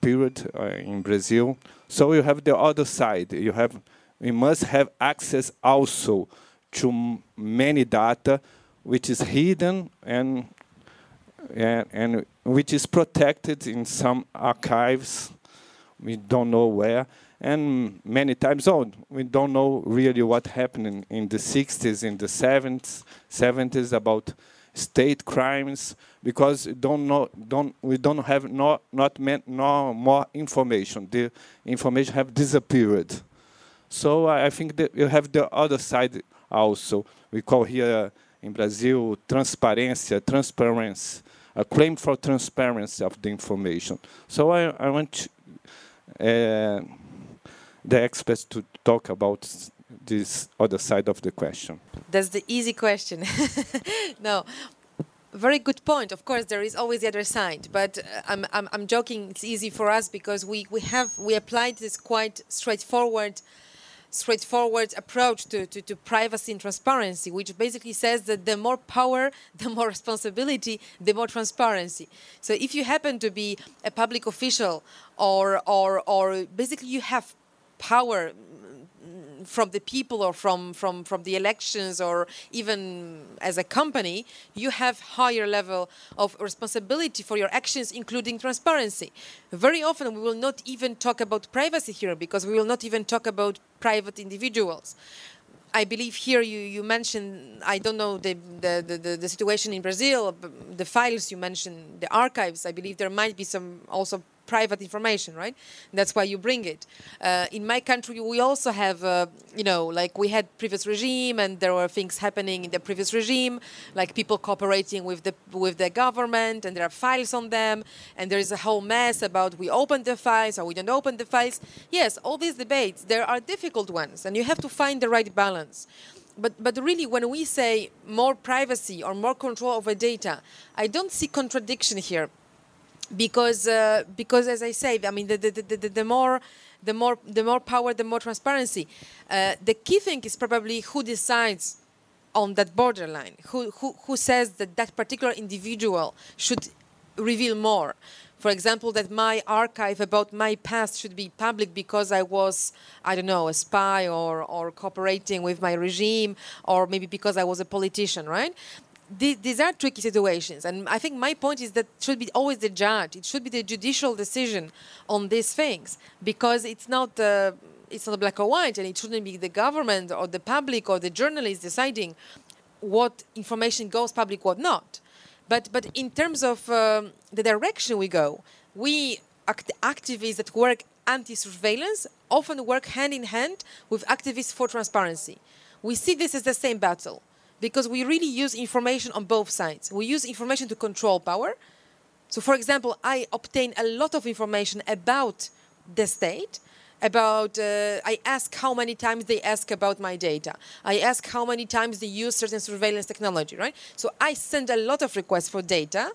S11: period in Brazil. So you have the other side. You have we must have access also to many data, which is hidden and and, and which is protected in some archives we don't know where. And many times, oh, we don't know really what happened in, in the 60s, in the 70s, 70s about state crimes because don't know, don't, we don't have no, not no more information. The information have disappeared. So I think that you have the other side also. We call here in Brazil transparência, transparency, a claim for transparency of the information. So I, I want uh, the experts to talk about this other side of the question.
S3: That's the easy question. *laughs* no, very good point. Of course, there is always the other side, but uh, I'm, I'm, I'm joking. It's easy for us because we, we have we applied this quite straightforward straightforward approach to, to, to, privacy and transparency, which basically says that the more power, *laughs* the more responsibility, the more transparency. So if you happen to be a public official or, or, or basically you have power mm, mm, from the people or from, from, from the elections or even as a company, you have higher level of responsibility for your actions, including transparency. Very often we will not even talk about privacy here because we will not even talk about private individuals. I believe here you, you mentioned, I don't know the, the, the, the situation in Brazil, the files you mentioned, the archives. I believe there might be some also private information, right? That's why you bring it. Uh, in my country, we also have, uh, you know, like we had previous regime, and there were things happening in the previous regime, like people cooperating with the with the government, and there are files on them, and there is a whole mess about we open the files or we don't open the files. Yes, all these debates there are difficult ones, and you have to find the right balance but but really when we say more privacy or more control over data i don't see contradiction here because uh, because as i say i mean the the, the, the, the more the more the more power the more transparency uh, the key thing is probably who decides on that borderline who, who who says that that particular individual should reveal more for example, that my archive about my past should be public because I was, I don't know, a spy or, or cooperating with my regime, or maybe because I was a politician, right? These are tricky situations, and I think my point is that should be always the judge. It should be the judicial decision on these things because it's not uh, it's not black or white, and it shouldn't be the government or the public or the journalist deciding what information goes public, what not. But but in terms of um, the direction we go, we act- activists that work anti-surveillance often work hand in hand with activists for transparency. We see this as the same battle because we really use information on both sides. We use information to control power. So, for example, I obtain a lot of information about the state about uh, i ask how many times they ask about my data. I ask how many times they use certain surveillance technology right? So i send a lot of requests for data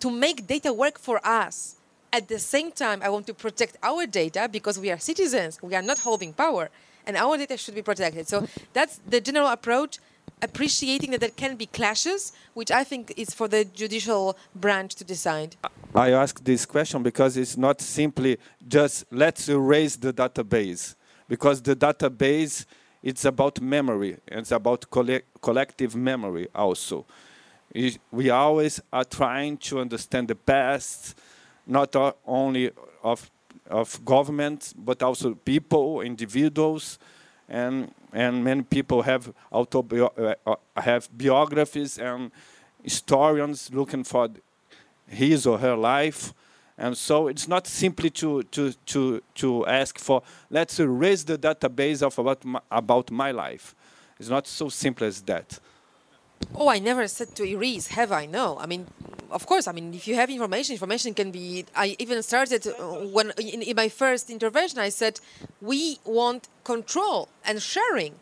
S3: to make data work for us. At the same time i want to protect our data because we are citizens. We are not holding power and our data should be protected. So that's the general approach appreciating that there can be clashes, which I think is for the judicial branch to decide.
S11: I ask this question because it's not simply just let's erase the database, because the database it's about memory, it's about coll- collective memory also. We always are trying to understand the past, not only of of governments, but also people, individuals, and and many people have autobio- uh, have biographies and historians looking for his or her life. And so it's not simply to to to to ask for let's erase the database of about my, about my life. It's not so simple as that
S3: Oh, I never said to erase, have I? No. I mean, of course, I mean, if you have information, information can be. I even started uh, when in, in my first intervention, I said we want control and sharing.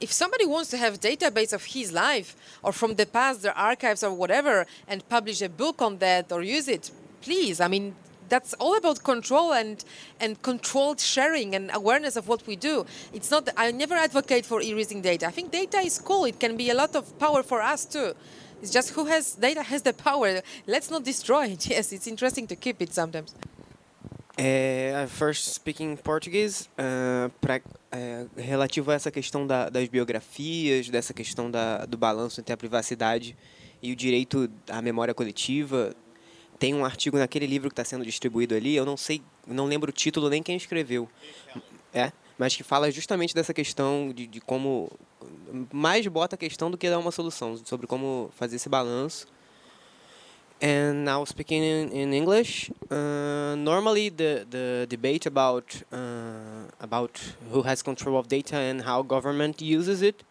S3: If somebody wants to have database of his life or from the past, their archives or whatever, and publish a book on that or use it, please. I mean, that's all about control and and controlled sharing and awareness of what we do. It's not. I never advocate for erasing data. I think data is cool. It can be a lot of power for us too. It's just who has data has the power. Let's not destroy it. *laughs* Yes, it's interesting to keep it sometimes.
S12: É, first speaking Portuguese, uh, pra, é, relativo a essa questão da, das biografias, dessa questão da, do balanço entre a privacidade e o direito à memória coletiva, tem um artigo naquele livro que está sendo distribuído ali, eu não sei, não lembro o título nem quem escreveu. É, mas que fala justamente dessa questão de, de como mais bota a questão do que dar uma solução sobre como fazer esse balanço. And now speaking in, in English, uh, normally the, the debate about uh, about who has control of data and how government uses it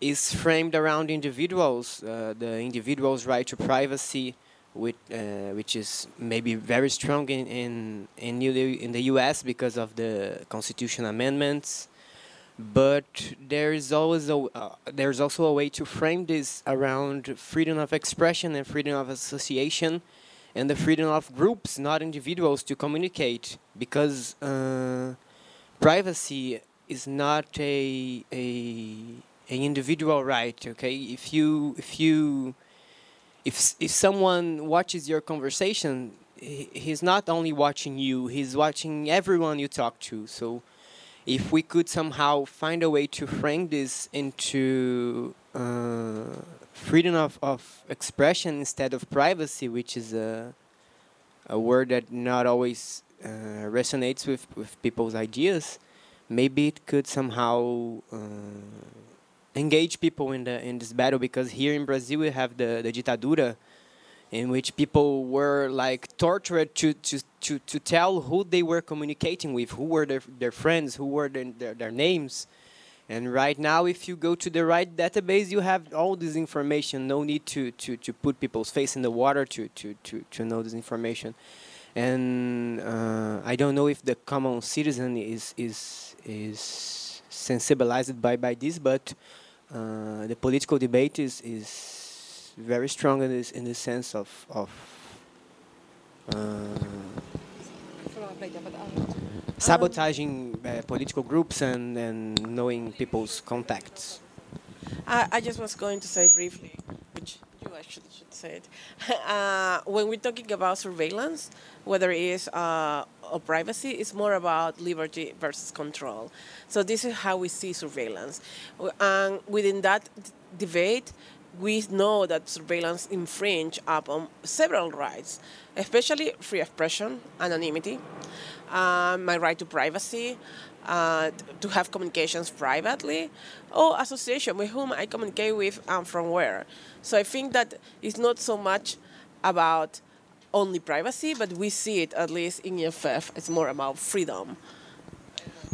S12: is framed around individuals, uh, the individual's right to privacy, which, uh, which is maybe very strong in in in, in the U.S. because of the constitution amendments. But there is always a uh, there's also a way to frame this around freedom of expression and freedom of association, and the freedom of groups, not individuals, to communicate. Because uh, privacy is not a a an individual right. Okay, if you if you if if someone watches your conversation, he's not only watching you; he's watching everyone you talk to. So, if we could somehow find a way to frame this into uh, freedom of, of expression instead of privacy, which is a a word that not always uh, resonates with, with people's ideas, maybe it could somehow uh, engage people in the in this battle because here in Brazil we have the the ditadura in which people were like tortured to, to, to, to tell who they were communicating with, who were their, their friends, who were their, their, their names. And right now, if you go to the right database, you have all this information. No need to, to, to put people's face in the water to, to, to, to know this information. And uh, I don't know if the common citizen is, is, is sensibilized by, by this, but uh, the political debate is, is very strong in this, in the sense of, of uh, sabotaging uh, political groups and, and knowing people's contacts.
S4: I, I just was going to say briefly, which you actually should say it. *laughs* Uh, when we're talking about surveillance, whether it is uh, or privacy, it's more about liberty versus control. So this is how we see surveillance. And within that debate, we know that surveillance infringe upon several rights, especially free expression, anonymity, uh, my right to privacy, uh, to have communications privately, or association with whom I communicate with and from where. So I think that it's not so much about only privacy, but we see it at least in EFF. It's more about freedom.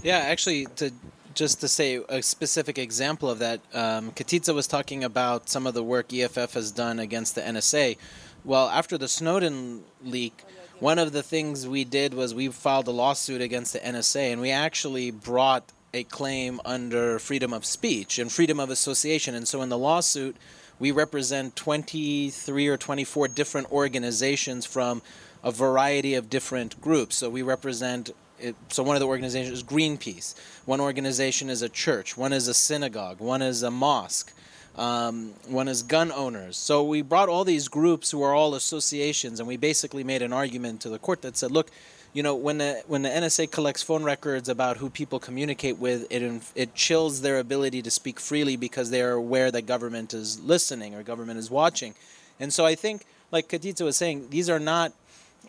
S5: Yeah, actually, to just to say a specific example of that, um, Katitza was talking about some of the work EFF has done against the NSA. Well, after the Snowden leak, one of the things we did was we filed a lawsuit against the NSA, and we actually brought a claim under freedom of speech and freedom of association. And so in the lawsuit, we represent 23 or 24 different organizations from a variety of different groups. So we represent it, so one of the organizations is Greenpeace. One organization is a church. One is a synagogue. One is a mosque. Um, one is gun owners. So we brought all these groups who are all associations, and we basically made an argument to the court that said, look, you know, when the when the NSA collects phone records about who people communicate with, it it chills their ability to speak freely because they are aware that government is listening or government is watching, and so I think, like Katitza was saying, these are not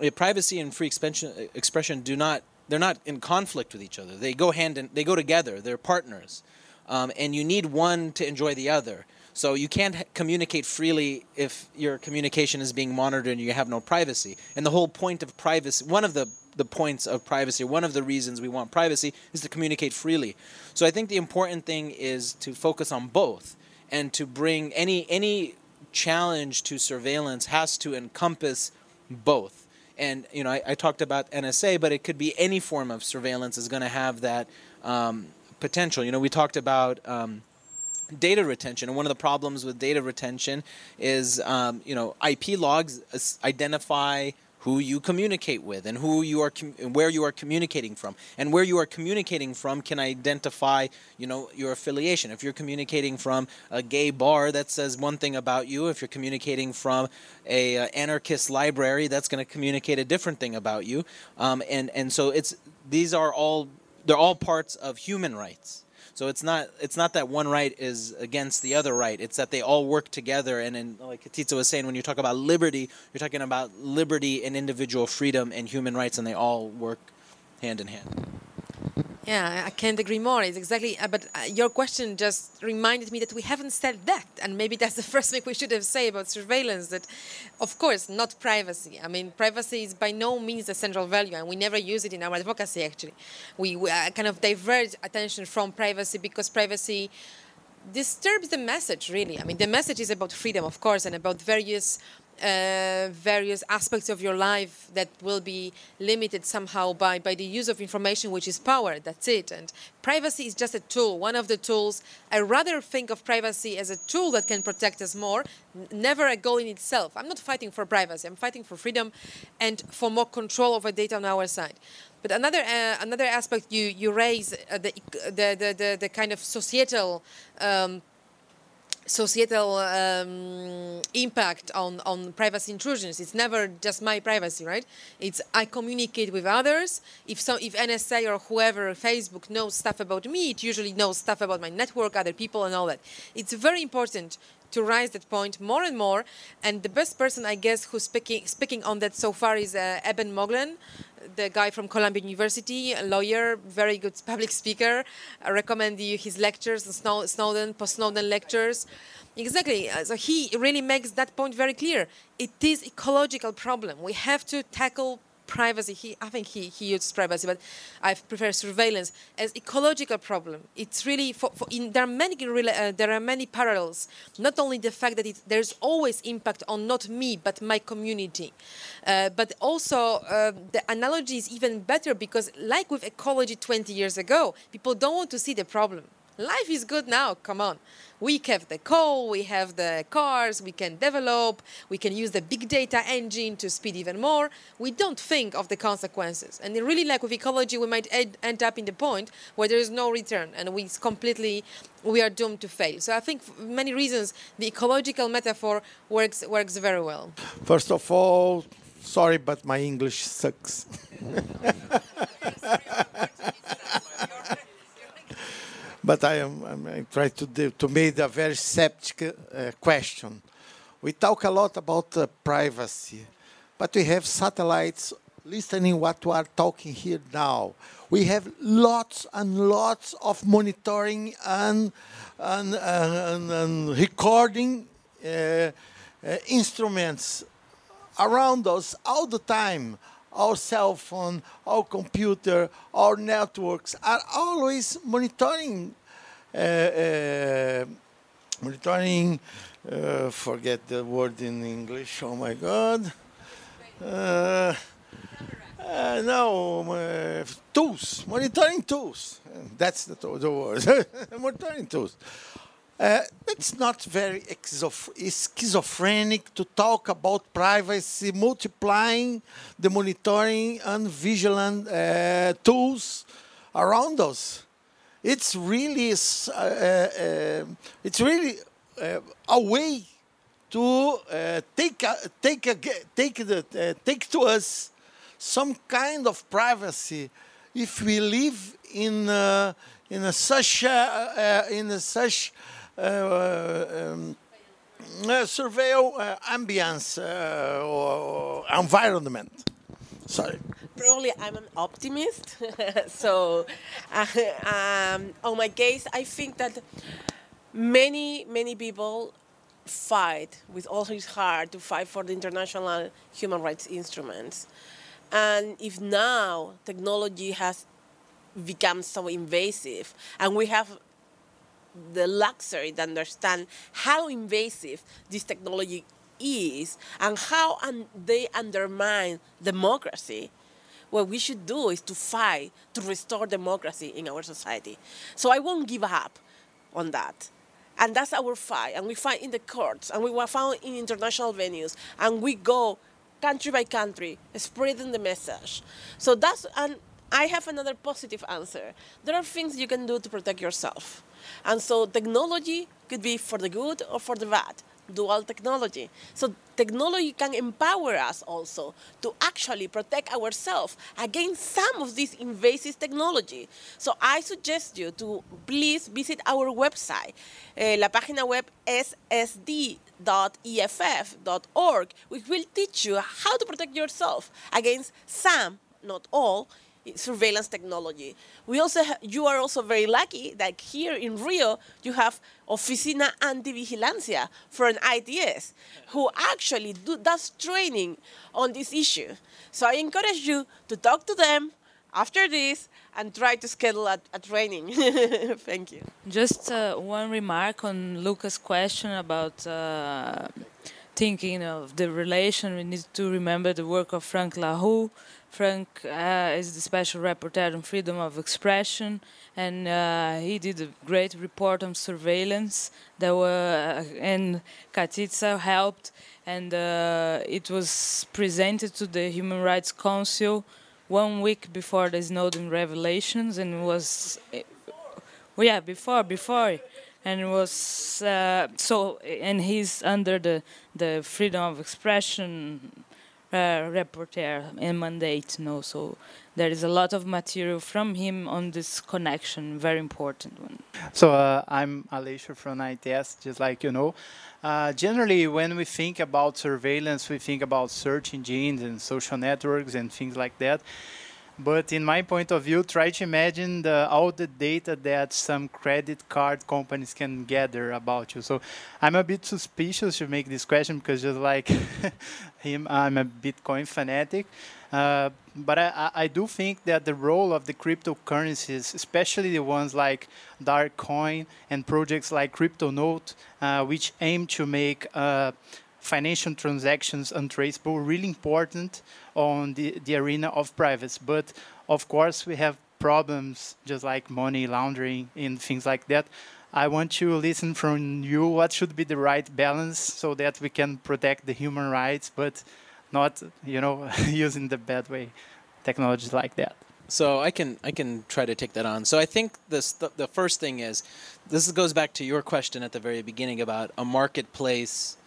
S5: uh, privacy and free expression expression do not they're not in conflict with each other. They go hand in they go together. They're partners, um, and you need one to enjoy the other. So you can't communicate freely if your communication is being monitored and you have no privacy. And the whole point of privacy, one of the the points of privacy, one of the reasons we want privacy is to communicate freely. So I think the important thing is to focus on both and to bring any any challenge to surveillance has to encompass both. And you know, I, I talked about NSA, but it could be any form of surveillance is going to have that um, potential. You know, we talked about. Um, data retention and one of the problems with data retention is um, you know ip logs identify who you communicate with and who you are com- and where you are communicating from. And where you are communicating from can identify you know your affiliation. If you're communicating from a gay bar that says one thing about you if you're communicating from a uh, anarchist library that's going to communicate a different thing about you. Um, and and so it's these are all they're all parts of human rights so it's not it's not that one right is against the other right. It's that they all work together. And in, like Katitza was saying, when you talk about liberty, you're talking about liberty and individual freedom and human rights, and they all work hand in hand.
S3: Yeah, I can't agree more. It's exactly, uh, but uh, your question just reminded me that we haven't said that, and maybe *laughs* that's the first thing we should have said about surveillance. That, of course, not privacy. I mean, privacy is by no means a central value, and we never use it in our advocacy. Actually, we, we uh, kind of divert attention from privacy because privacy disturbs the message. Really, I mean, the message is about freedom, of course, and about various uh, various aspects of your life that will be limited somehow by, by the use of information, which is power. That's it. And privacy is just a tool, one of the tools. I rather think of privacy as a tool that can protect us more, never a goal in itself. I'm not fighting for privacy. I'm fighting for freedom and for more control over data on our side. But another uh, another aspect you you raise uh, the, the, the the the kind of societal. Um, societal um, impact on, on privacy intrusions. It's never just my privacy, right? It's I communicate with others. If some, if NSA or whoever, Facebook knows stuff about me, it usually knows stuff about my network, other people, and all that. It's very important to raise that point more and more. And the best person, I guess, who's speaking speaking on that so far is uh, Eben Moglen, the guy from Columbia University, a lawyer, very good *laughs* public speaker. I recommend you his lectures, Snow- Snowden, post-Snowden lectures. Exactly. Uh, So he really makes that point very clear. It is ecological problem. We have to tackle privacy. He, I think he, he uses privacy, but I prefer surveillance as ecological problem. It's really for, for in, there are many uh, there are many parallels. Not only the fact that it, there's always impact on not me but my community, uh, but also uh, the analogy is even better because like with ecology 20 years ago, people don't want to see the problem. Life is good now. Come on. We have the coal, we have the cars, we can develop, we can use the big data engine to speed even more. We don't think of the consequences. And really, like with ecology, we might ed- end up in the point where there is no return and we completely we are doomed to fail. So I think for many reasons the ecological metaphor works works very well.
S13: First of all, sorry, but my English sucks. *laughs* but I am I'm, I try to do, to make a very septic uh, question. We talk a lot about uh, privacy, but we have satellites listening what we are talking here now. We have lots and lots of monitoring and and, and, and recording uh, uh, instruments around us all the time. Our cell phone, our computer, our networks are always monitoring, uh, uh, monitoring. Uh, forget the word in English. Oh my God. Uh, uh, no, uh, tools, monitoring tools. That's the, the word. *laughs* monitoring tools. Uh, it's not very schizophrenic to talk about privacy, multiplying the monitoring and vigilant uh, tools around us. It's really, uh, uh, it's really uh, a way to uh, take a, take a, take the uh, take to us some kind of privacy if we live in uh, in a such uh, uh, in a such uh, um, uh, surveil uh, ambience uh, or, or environment. Sorry.
S4: Probably I'm an optimist. *laughs* so, uh, *laughs* um, on my case, I think that many, many people fight with all his heart to fight for the international human rights instruments. And if now technology has become so invasive and we have the luxury to understand how invasive this technology is and how un- they undermine democracy, what we should do is to fight to restore democracy in our society. So I won't give up on that. And that's our fight. And we fight in the courts, and we were found in international venues, and we go country by country, spreading the message. So that's, and I have another positive answer. There are things you can do to protect yourself. And so technology could be for the good or for the bad, dual technology. So technology can empower us also to actually protect ourselves against some of this invasive technology. So I suggest you to please visit our website. Eh, la página web ssd.eff.org, which will teach you how to protect yourself against some, not all, surveillance technology. We also you are also very lucky that here in Rio you have Oficina Antivigilancia for an ITS who actually do, does training on this issue. So I encourage you to talk to them after this and try to schedule a, a training. *laughs* Thank you.
S2: Just uh, one remark on Lucas' question about uh, thinking of the relation. We need to remember the work of Frank La Rue. Frank uh, is the special rapporteur on freedom of expression, and uh, he did a great report on surveillance. That were and Katitza helped, and uh, it was presented to the Human Rights Council one week before the Snowden revelations, and was well, yeah, before, before, and it was uh, so, and he's under the the freedom of expression uh, reporter and mandate. No, so there is a lot of material from him on this connection, very important one.
S14: So uh, I'm Aleixo from ITS, just like you know. Uh, generally, when we think about surveillance, we think about search engines and social networks and things like that. But in my point of view, try to imagine the, all the data that some credit card companies can gather about you. So I'm a bit suspicious to make this question because just like *laughs* him, I'm a Bitcoin fanatic. Uh, but I, I, do think that the role of the cryptocurrencies, especially the ones like Darkcoin and projects like CryptoNote, uh, which aim to make uh, financial transactions untraceable, really important on the, the arena of privacy. But of course, we have problems just like money laundering and things like that. I want to listen from you what should be the right balance so that we can protect the human rights, but not, you know, *laughs* using the bad way technologies like that.
S5: So I can I can try to take that on. So I think this the, the first thing is this goes back to your question at the very beginning about a marketplace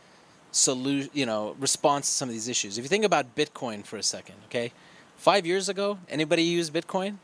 S5: solution, you know, response to some of these issues. If you think about Bitcoin for a second, okay, five years ago, anybody use Bitcoin?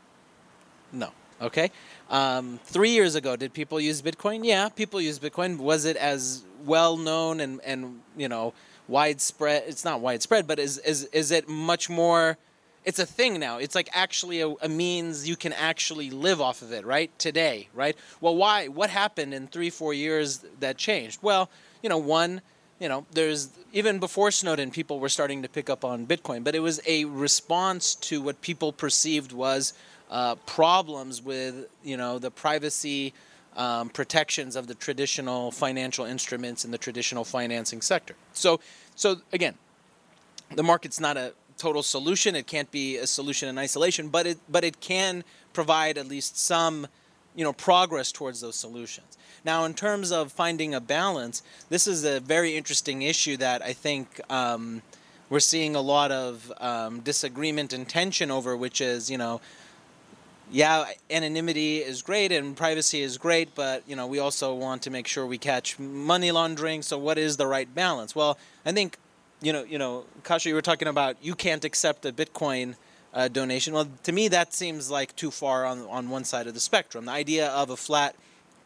S5: No. Okay. Um, three years ago, did people use Bitcoin? Yeah, people use Bitcoin. Was it as well known and and you know widespread? It's not widespread, but is is is it much more? It's a thing now. It's like actually a, a means you can actually live off of it, right? Today, right? Well, why? What happened in three, four years that changed? Well, you know, one, you know, there's even before Snowden, people were starting to pick up on Bitcoin, but it was a response to what people perceived was uh, problems with, you know, the privacy um, protections of the traditional financial instruments in the traditional financing sector. So, so again, the market's not a total solution. It can't be a solution in isolation, but it but it can provide at least some, you know, progress towards those solutions. Now, in terms of finding a balance, this is a very interesting issue that I think um, we're seeing a lot of um, disagreement and tension over, which is, you know, yeah, anonymity is great and privacy is great, but you know we also want to make sure we catch money laundering. So, what is the right balance? Well, I think, you know, you know, Kasia, you were talking about you can't accept a Bitcoin uh, donation. Well, to me, that seems like too far on on one side of the spectrum. The idea of a flat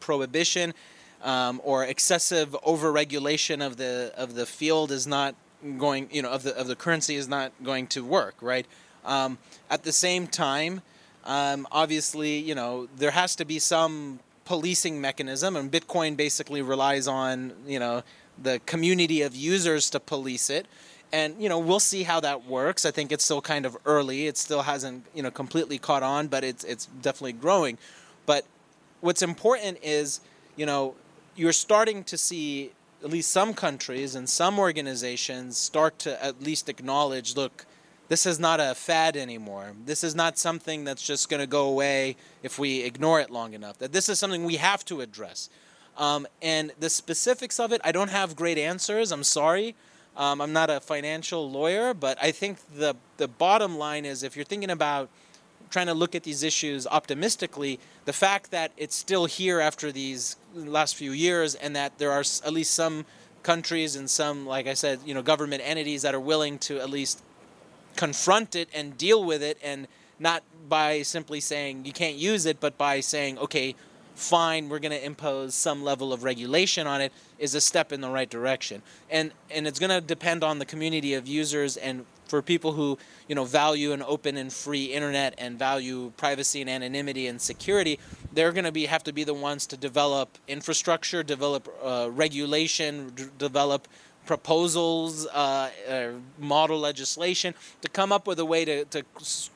S5: prohibition um, or excessive overregulation of the of the field is not going you know of the of the currency is not going to work right um, at the same time um, obviously you know there has to be some policing mechanism and bitcoin basically relies on you know the community of users to police it and you know we'll see how that works i think it's still kind of early it still hasn't you know completely caught on but it's it's definitely growing but what's important is, you know, you're starting to see at least some countries and some organizations start to at least acknowledge, look, this is not a fad anymore. This is not something that's just going to go away if we ignore it long enough. That this is something we have to address. Um, and the specifics of it, I don't have great answers. I'm sorry. Um, I'm not a financial lawyer, but I think the the bottom line is if you're thinking about trying to look at these issues optimistically, the fact that it's still here after these last few years and that there are at least some countries and some, like I said, you know, government entities that are willing to at least confront it and deal with it and not by simply saying you can't use it, but by saying, okay, fine, we're going to impose some level of regulation on it is a step in the right direction. And and it's going to depend on the community of users and for people who you know value an open and free internet and value privacy and anonymity and security, they're going to be have to be the ones to develop infrastructure, develop uh, regulation, d- develop proposals, uh, uh, model legislation to come up with a way to, to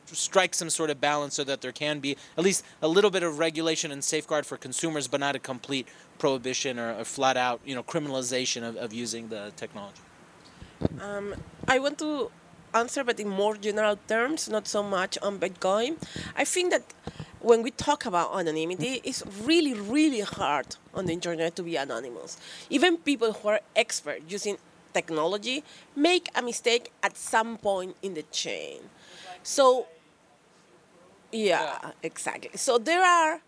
S5: strike some sort of balance so that there can be at least a little bit of regulation and safeguard for consumers, but not a complete prohibition or a flat out you know criminalization of, of using the technology.
S4: Um, I want to answer, but in more general terms, not so much on Bitcoin. I think that when we talk about anonymity, it's really, really hard on the internet to be anonymous. Even people who are expert using technology make a mistake at some point in the chain. So, yeah, exactly. So there are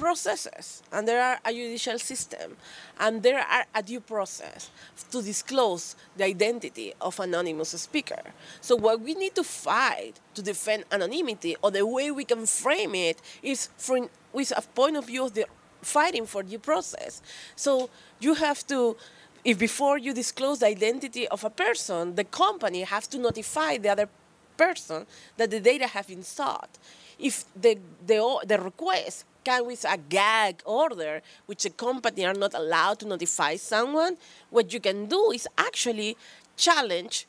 S4: processes and there are a judicial system and there are a due process to disclose the identity of anonymous speaker. So what we need to fight to defend anonymity or the way we can frame it is from with a point of view of the fighting for due process. So you have to if before you disclose the identity of a person, the company has to notify the other person that the data have been sought. If the, the, the request with a gag order, which a company are not allowed to notify someone, what you can do is actually challenge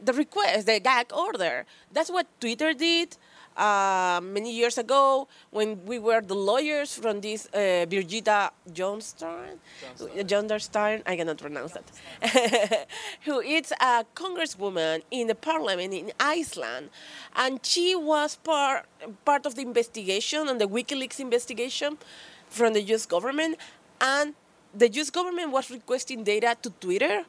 S4: the request, the gag order. That's what Twitter did uh, many years ago when we were the lawyers from this uh, Birgitta Johnstein, Johnstein, I cannot pronounce that, *laughs* who is a congresswoman in the parliament in Iceland, and she was part part of the investigation and the WikiLeaks investigation from the U.S. government, and the U.S. government was requesting data to Twitter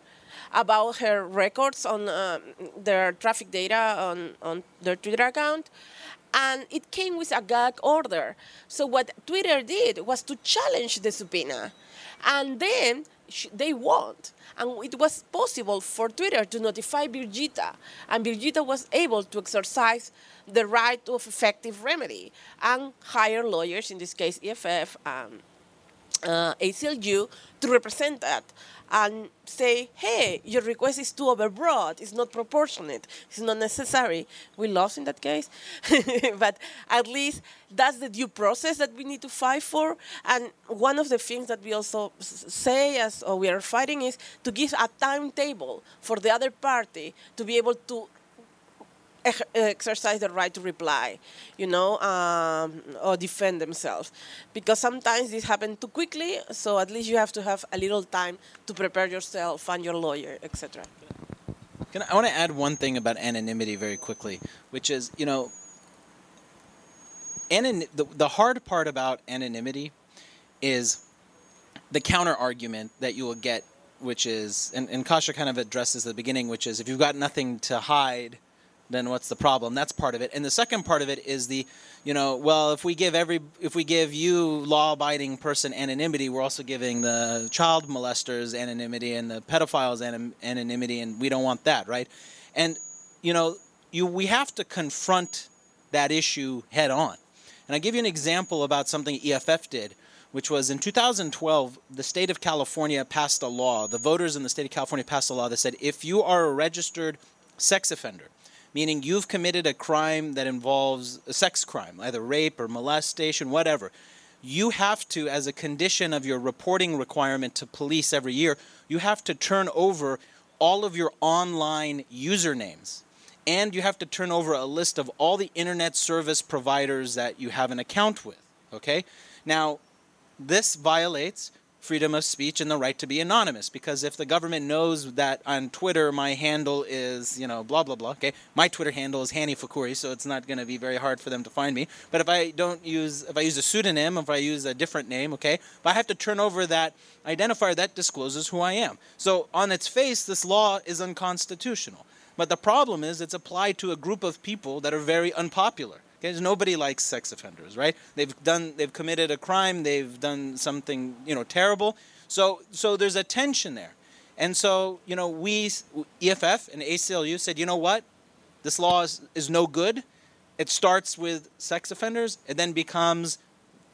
S4: about her records on uh, their traffic data on, on their Twitter account and it came with a gag order. So what Twitter did was to challenge the subpoena, and then they won. And it was possible for Twitter to notify Birgitta, and Birgitta was able to exercise the right of effective remedy and hire lawyers, in this case EFF, um, uh, ACLU, to represent that and say, hey, your request is too overbroad, it's not proportionate, it's not necessary. We lost in that case, *laughs* but at least that's the due process that we need to fight for. And one of the things that we also say as we are fighting is to give a timetable for the other party to be able to exercise the right to reply, you know, um, or defend themselves. Because sometimes this happens too quickly, so at least you have to have a little time to prepare yourself, find your lawyer, etc.
S5: I, I want to add one thing about anonymity very quickly, which is, you know, anonym, the, the hard part about anonymity is the counter argument that you will get, which is, and, and Kasia kind of addresses the beginning, which is if you've got nothing to hide, then what's the problem? That's part of it. And the second part of it is the, you know, well, if we give every, if we give you law-abiding person anonymity, we're also giving the child molesters anonymity and the pedophiles anonymity, and we don't want that, right? And you know, you we have to confront that issue head on. And I give you an example about something EFF did, which was in 2012, the state of California passed a law. The voters in the state of California passed a law that said if you are a registered sex offender meaning you've committed a crime that involves a sex crime, either rape or molestation, whatever. You have to, as a condition of your reporting requirement to police every year, you have to turn over all of your online usernames. And you have to turn over a list of all the internet service providers that you have an account with. Okay? Now, this violates freedom of speech and the right to be anonymous. Because if the government knows that on Twitter my handle is, you know, blah, blah, blah, okay, my Twitter handle is Hanni Fakhoury, so it's not going to be very hard for them to find me. But if I don't use, if I use a pseudonym, if I use a different name, okay, but I have to turn over that identifier that discloses who I am. So on its face, this law is unconstitutional. But the problem is it's applied to a group of people that are very unpopular. Because nobody likes sex offenders, right? They've done, they've committed a crime, they've done something, you know, terrible. So, so there's a tension there, and so you know, we EFF and ACLU said, you know what, this law is, is no good. It starts with sex offenders, it then becomes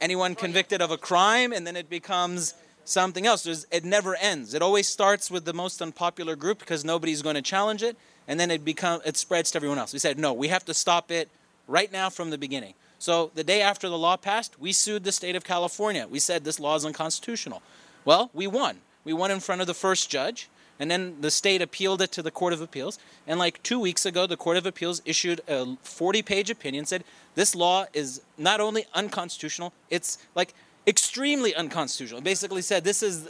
S5: anyone convicted of a crime, and then it becomes something else. There's, it never ends. It always starts with the most unpopular group because nobody's going to challenge it, and then it become it spreads to everyone else. We said no, we have to stop it right now from the beginning. So the day after the law passed, we sued the state of California. We said this law is unconstitutional. Well, we won. We won in front of the first judge, and then the state appealed it to the Court of Appeals. And like two weeks ago, the Court of Appeals issued a 40 page opinion, said this law is not only unconstitutional, it's like extremely unconstitutional. It basically said this is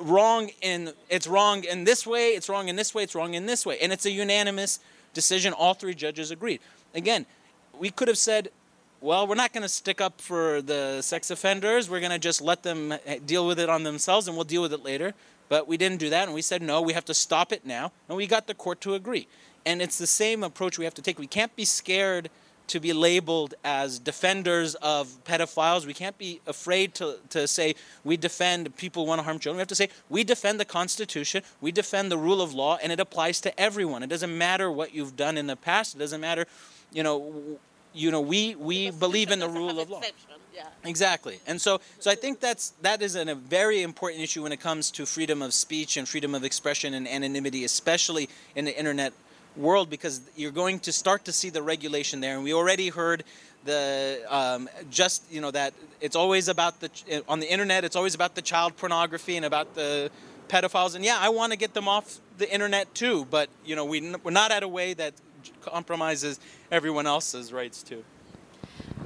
S5: wrong in it's wrong in this way, it's wrong in this way, it's wrong in this way. And it's a unanimous decision. All three judges agreed. Again, we could have said, well, we're not going to stick up for the sex offenders. We're going to just let them eh, deal with it on themselves and we'll deal with it later. But we didn't do that. And we said, no, we have to stop it now. And we got the court to agree. And it's the same approach we have to take. We can't be scared to be labeled as defenders of pedophiles. We can't be afraid to, to say we defend people who want to harm children. We have to say we defend the Constitution, we defend the rule of law, and it applies to everyone. It doesn't matter what you've done in the past. It doesn't matter, you know, you know, we, we believe in the rule of law. Exactly, and so so I think that's that is an, a very important issue when it comes to freedom of speech and freedom of expression and anonymity, especially in the internet world, because you're going to start to see the regulation there, and we already heard the um, just you know that it's always about the on the internet, it's always about the child pornography and about the pedophiles, and yeah, I want to get them off the internet too, but you know we we're not at a way that compromises everyone else's rights too.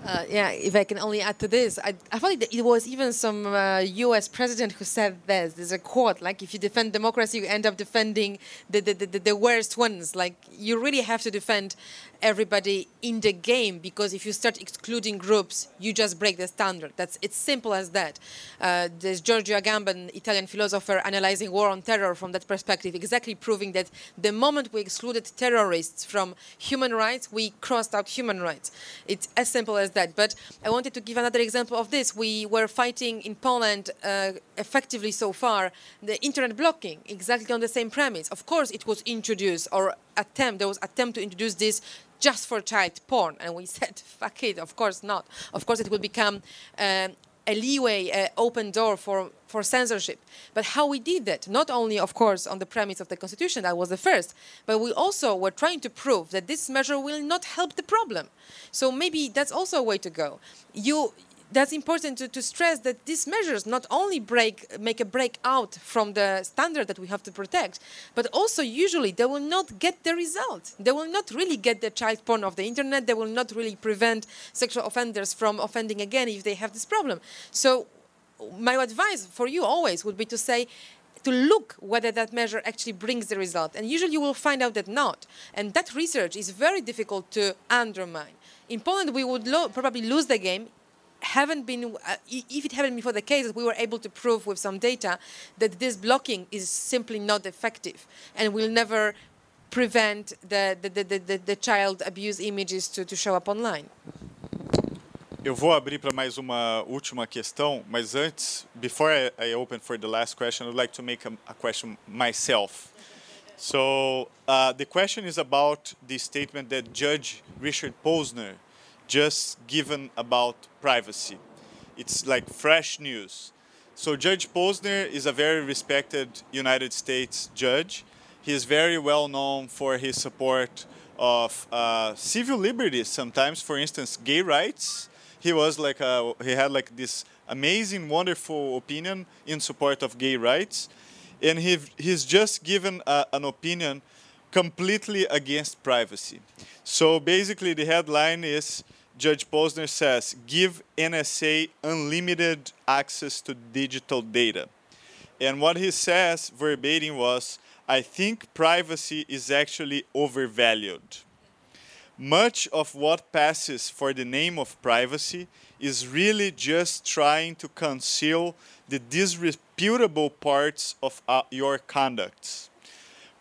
S3: Uh, yeah, if I can only add to this, I, I thought it, it was even some uh, U.S. president who said this. There's a quote like, "If you defend democracy, you end up defending the the, the, the worst ones." Like, you really have to defend everybody in the game because if you start excluding groups, you just break the standard. That's it's simple as that. Uh, there's Giorgio Agamben, an Italian philosopher, analyzing war on terror from that perspective, exactly proving that the moment we excluded terrorists from human rights, we crossed out human rights. It's as simple as that. But I wanted to give another example of this. We were fighting in Poland uh, effectively so far the internet blocking, exactly on the same premise. Of course, it was introduced or attempt there was attempt to introduce this just for child porn, and we *laughs* said, "Fuck it! Of course not. Of course, it will become." Um, a leeway, uh, open door for, for censorship. But how we did that, not only, of course, on the premise of the Constitution, that was the first, but we also were trying to prove that this measure will not help the problem. So maybe that's also a way to go. You, that's important to, to stress that these measures not only break make a break out from the standard that we have to protect, but also usually they will not get the result. They will not really get the child porn off the internet. They will not really prevent sexual offenders from offending again if they have this problem. So my advice for you always would be to say to look whether that measure actually brings the result. And usually you will find out that not. And that research is very difficult to undermine. In Poland, we would lo- probably lose the game haven't been uh, if it hadn't been for the case we were able to prove with some data that this blocking is simply not effective and will never prevent the, the, the, the, the child abuse images to, to show up online.
S1: Eu vou abrir para mais uma última questão, mas antes, before I, I, open for the last question, I would like to make a, a question myself. So uh, the question is about the statement that Judge Richard Posner just given about privacy. It's like fresh news. So Judge Posner is a very respected United States judge. He is very well known for his support of uh, civil liberties. Sometimes, for instance, gay rights. He was like a, he had like this amazing, wonderful opinion in support of gay rights, and he he's just given a, an opinion completely against privacy. So basically, the headline is Judge Posner says give NSA unlimited access to digital data. And what he says verbatim was I think privacy is actually overvalued. Much of what passes for the name of privacy is really just trying to conceal the disreputable parts of uh, your conduct.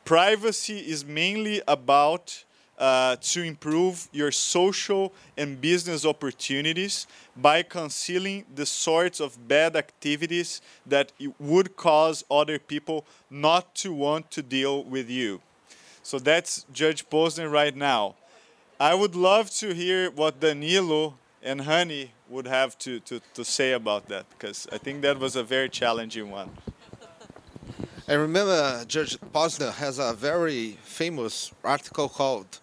S1: Privacy is mainly about uh, to improve your social and business opportunities by concealing the sorts of bad activities that would cause other people not to want to deal with you. So that's Judge Posner right now. I would love to hear what Danilo and Hanni would have to, to, to say about that because I think that was a very challenging one.
S6: I remember Judge Posner has a very famous article called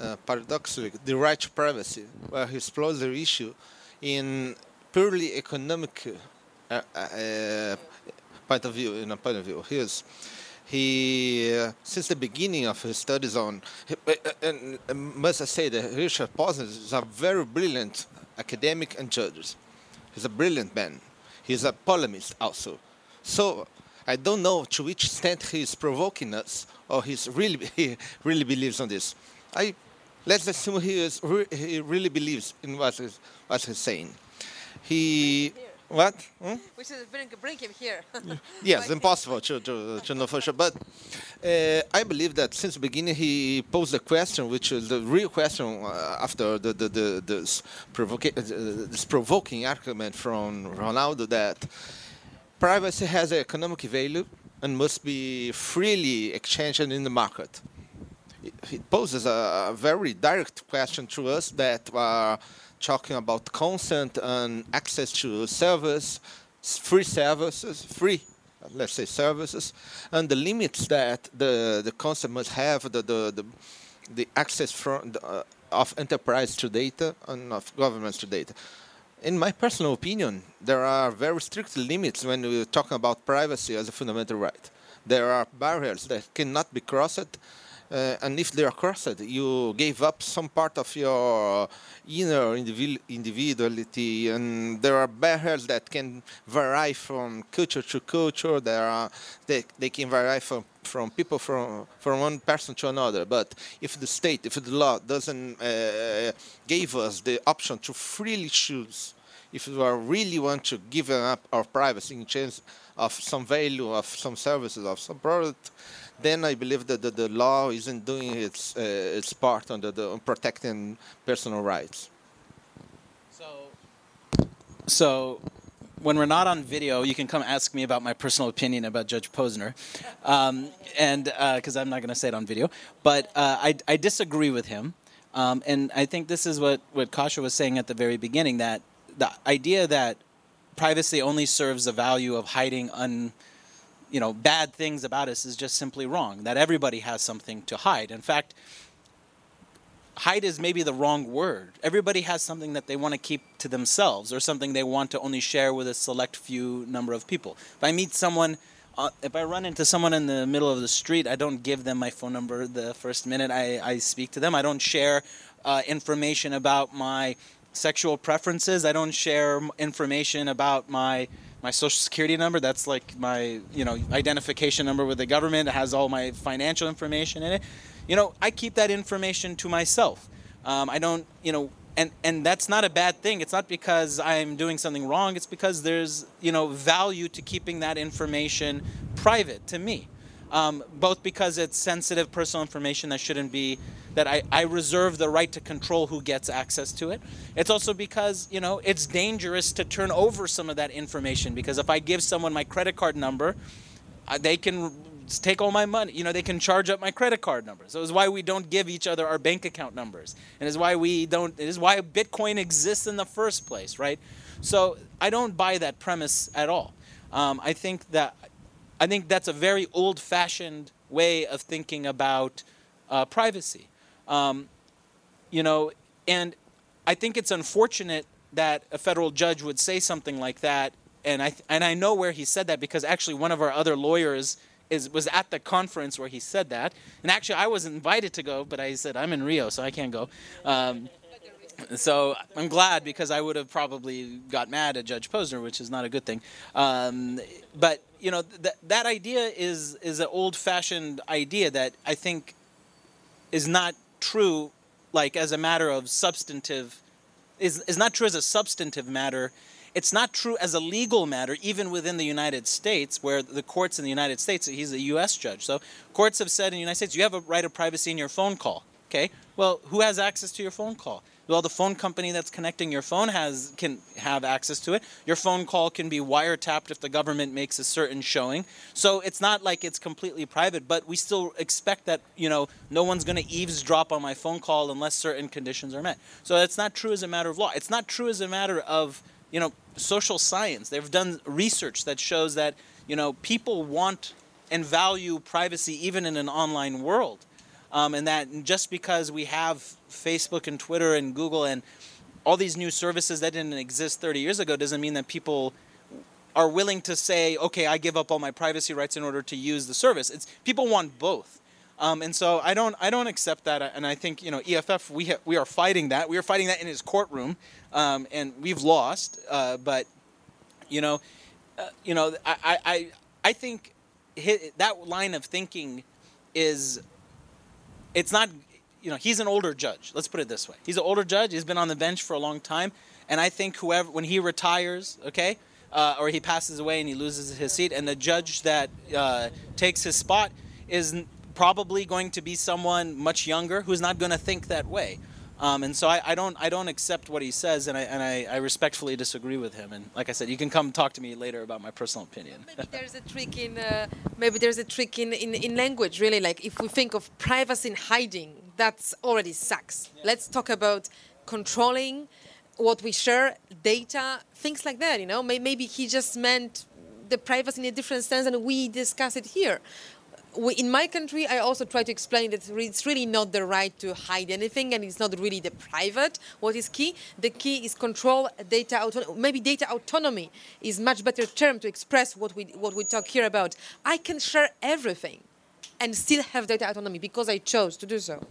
S6: uh, paradoxically, the right to privacy, where he explores the issue in purely economic uh, uh, point of view, in a point of view. He, uh, since the beginning of his studies on, uh, and must I say that Richard Posner is a very brilliant academic and judge. He's a brilliant man. He's a polemist also. So I don't know to which extent he is provoking us or he's really *laughs* he really believes on this. I let's assume he is he really believes in what he's, what he's saying. He What? Hmm?
S3: We should bring, bring him here. *laughs*
S6: Yes, impossible to, to, to know for sure. But uh, I believe that since the beginning he posed a question, which is the real question uh, after the, the, the, this, provoca- uh, this provoking argument from Ronaldo that privacy has an economic value and must be freely exchanged in the market. It, poses a, very direct question to us that are talking about consent and access to service, free services, free, uh, let's say services, and the limits that the, the consent must have, the, the, the, the access from the, uh, of enterprise to data and of governments to data. In my personal opinion, there are very strict limits when we're talking about privacy as a fundamental right. There are barriers that cannot be crossed, uh, and if they are crossed, you gave up some part of your inner individu- individuality, and there are barriers that can vary from culture to culture. There are they, they can vary from from people from from one person to another. But if the state, if the law doesn't uh, give us the option to freely choose, if we really want to give up our privacy in terms of some value of some services of some product, then I believe that the, the law isn't doing its uh, its part on the, the on protecting personal rights.
S5: So, when we're not on video, you can come ask me about my personal opinion about Judge Posner, um, and because I'm not going to say it on video. But uh, I, I disagree with him, um, and I think this is what what Kasia was saying at the very beginning that the idea that privacy only serves the value of hiding un you know bad things about us is just simply wrong that everybody has something to hide. In fact hide is maybe the wrong word. Everybody has something that they want to keep to themselves or something they want to only share with a select few number of people. If i meet someone uh, if i run into someone in the middle of the street i don't give them my phone number the first minute i, I speak to them. I don't share uh, information about my sexual preferences. I don't share information about my my social security number. That's like my you know identification number with the government. It has all my financial information in it. You know, I keep that information to myself. Um, I don't you know. And, and that's not a bad thing. It's not because I'm doing something wrong. It's because there's you know value to keeping that information private to me um, both because it's sensitive personal information that shouldn't be that I, I reserve the right to control who gets access to it. It's also because you know it's dangerous to turn over some of that information because if i give someone my credit card number uh, they can take all my money you know they can charge up my credit card number. So it's why we don't give each other our bank account numbers. And it's why we don't it is why bitcoin exists in the first place right? So i don't buy that premise at all. Um, i think that I think that's a very old fashioned way of thinking about uh, privacy. Um, you know, and I think it's unfortunate that a federal judge would say something like that. And I, and I know where he said that because actually one of our other lawyers is, was at the conference where he said that. And actually, I was invited to go, but I said, I'm in Rio, so I can't go. Um, so I'm glad because I would have probably got mad at Judge Posner, which is not a good thing. Um, but you know that that idea is is an old-fashioned idea that I think is not true, like as a matter of substantive, is is not true as a substantive matter. It's not true as a legal matter, even within the United States, where the courts in the United States, he's a U.S. judge. So courts have said in the United States, you have a right of privacy in your phone call. Okay, well, who has access to your phone call? Well, the phone company that's connecting your phone has can have access to it. Your phone call can be wiretapped if the government makes a certain showing. So it's not like it's completely private, but we still expect that you know no one's going to eavesdrop on my phone call unless certain conditions are met. So it's not true as a matter of law. It's not true as a matter of you know social science. They've done research that shows that you know people want and value privacy even in an online world um, and that just because we have Facebook and Twitter and Google and all these new services that didn't exist 30 years ago doesn't mean that people are willing to say, okay, I give up all my privacy rights in order to use the service. It's people want both. Um, and so I don't, I don't accept that, and I think you know EFF we ha- we are fighting that. We are fighting that in his courtroom, um, and we've lost. Uh, but you know, uh, you know, I, I, I- think hi that line of thinking is it's not you know he's an older judge. Let's put it this way. He's an older judge. He's been on the bench for a long time. And i think whoever when he retires okay uh, or he passes away and he loses his seat, and the judge that uh, takes his spot is probably going to be someone much younger who's not going to think that way. Um, and so I, I, don't I don't accept what he says, and I and I, I, respectfully disagree with him. And like I said, you can come talk to me later about my personal opinion.
S3: maybe there's a trick in uh, maybe there's a trick in, in, in language. Really, like if we think of privacy and hiding, that's already sucks. Yeah. Let's talk about controlling what we share, data, things like that. You know, maybe he just meant the privacy in a different sense, and we discuss it here we, in my country, I also try to explain that it's really not the right to hide anything, and it's not really the private. What is key? The key is control data autonomy. Maybe data autonomy is much better term to express what we what we talk here about. I can share everything, and still have data autonomy because I chose to do so.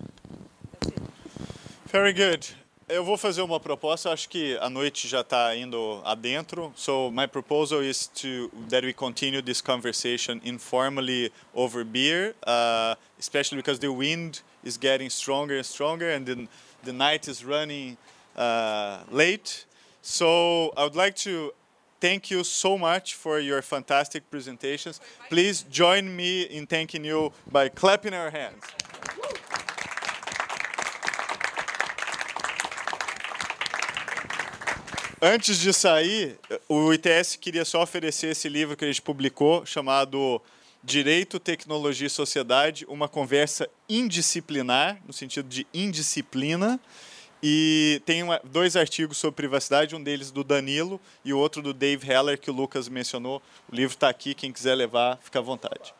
S1: Very good. Eu vou fazer uma proposta, acho que a noite já está indo adentro. So my proposal is to that we continue this conversation informally over beer, uh, especially because the wind is getting stronger and stronger and the, the night is running uh, late. So I would like to thank you so much for your fantastic presentations. Please join me in thanking you by clapping our hands. Antes de sair, o ITS queria só oferecer esse livro que a gente publicou, chamado Direito, Tecnologia e Sociedade, uma conversa indisciplinar, no sentido de indisciplina. E tem uma, dois artigos sobre privacidade, um deles do Danilo e o outro do Dave Heller, que o Lucas mencionou. O livro está aqui, quem quiser levar, fica à vontade.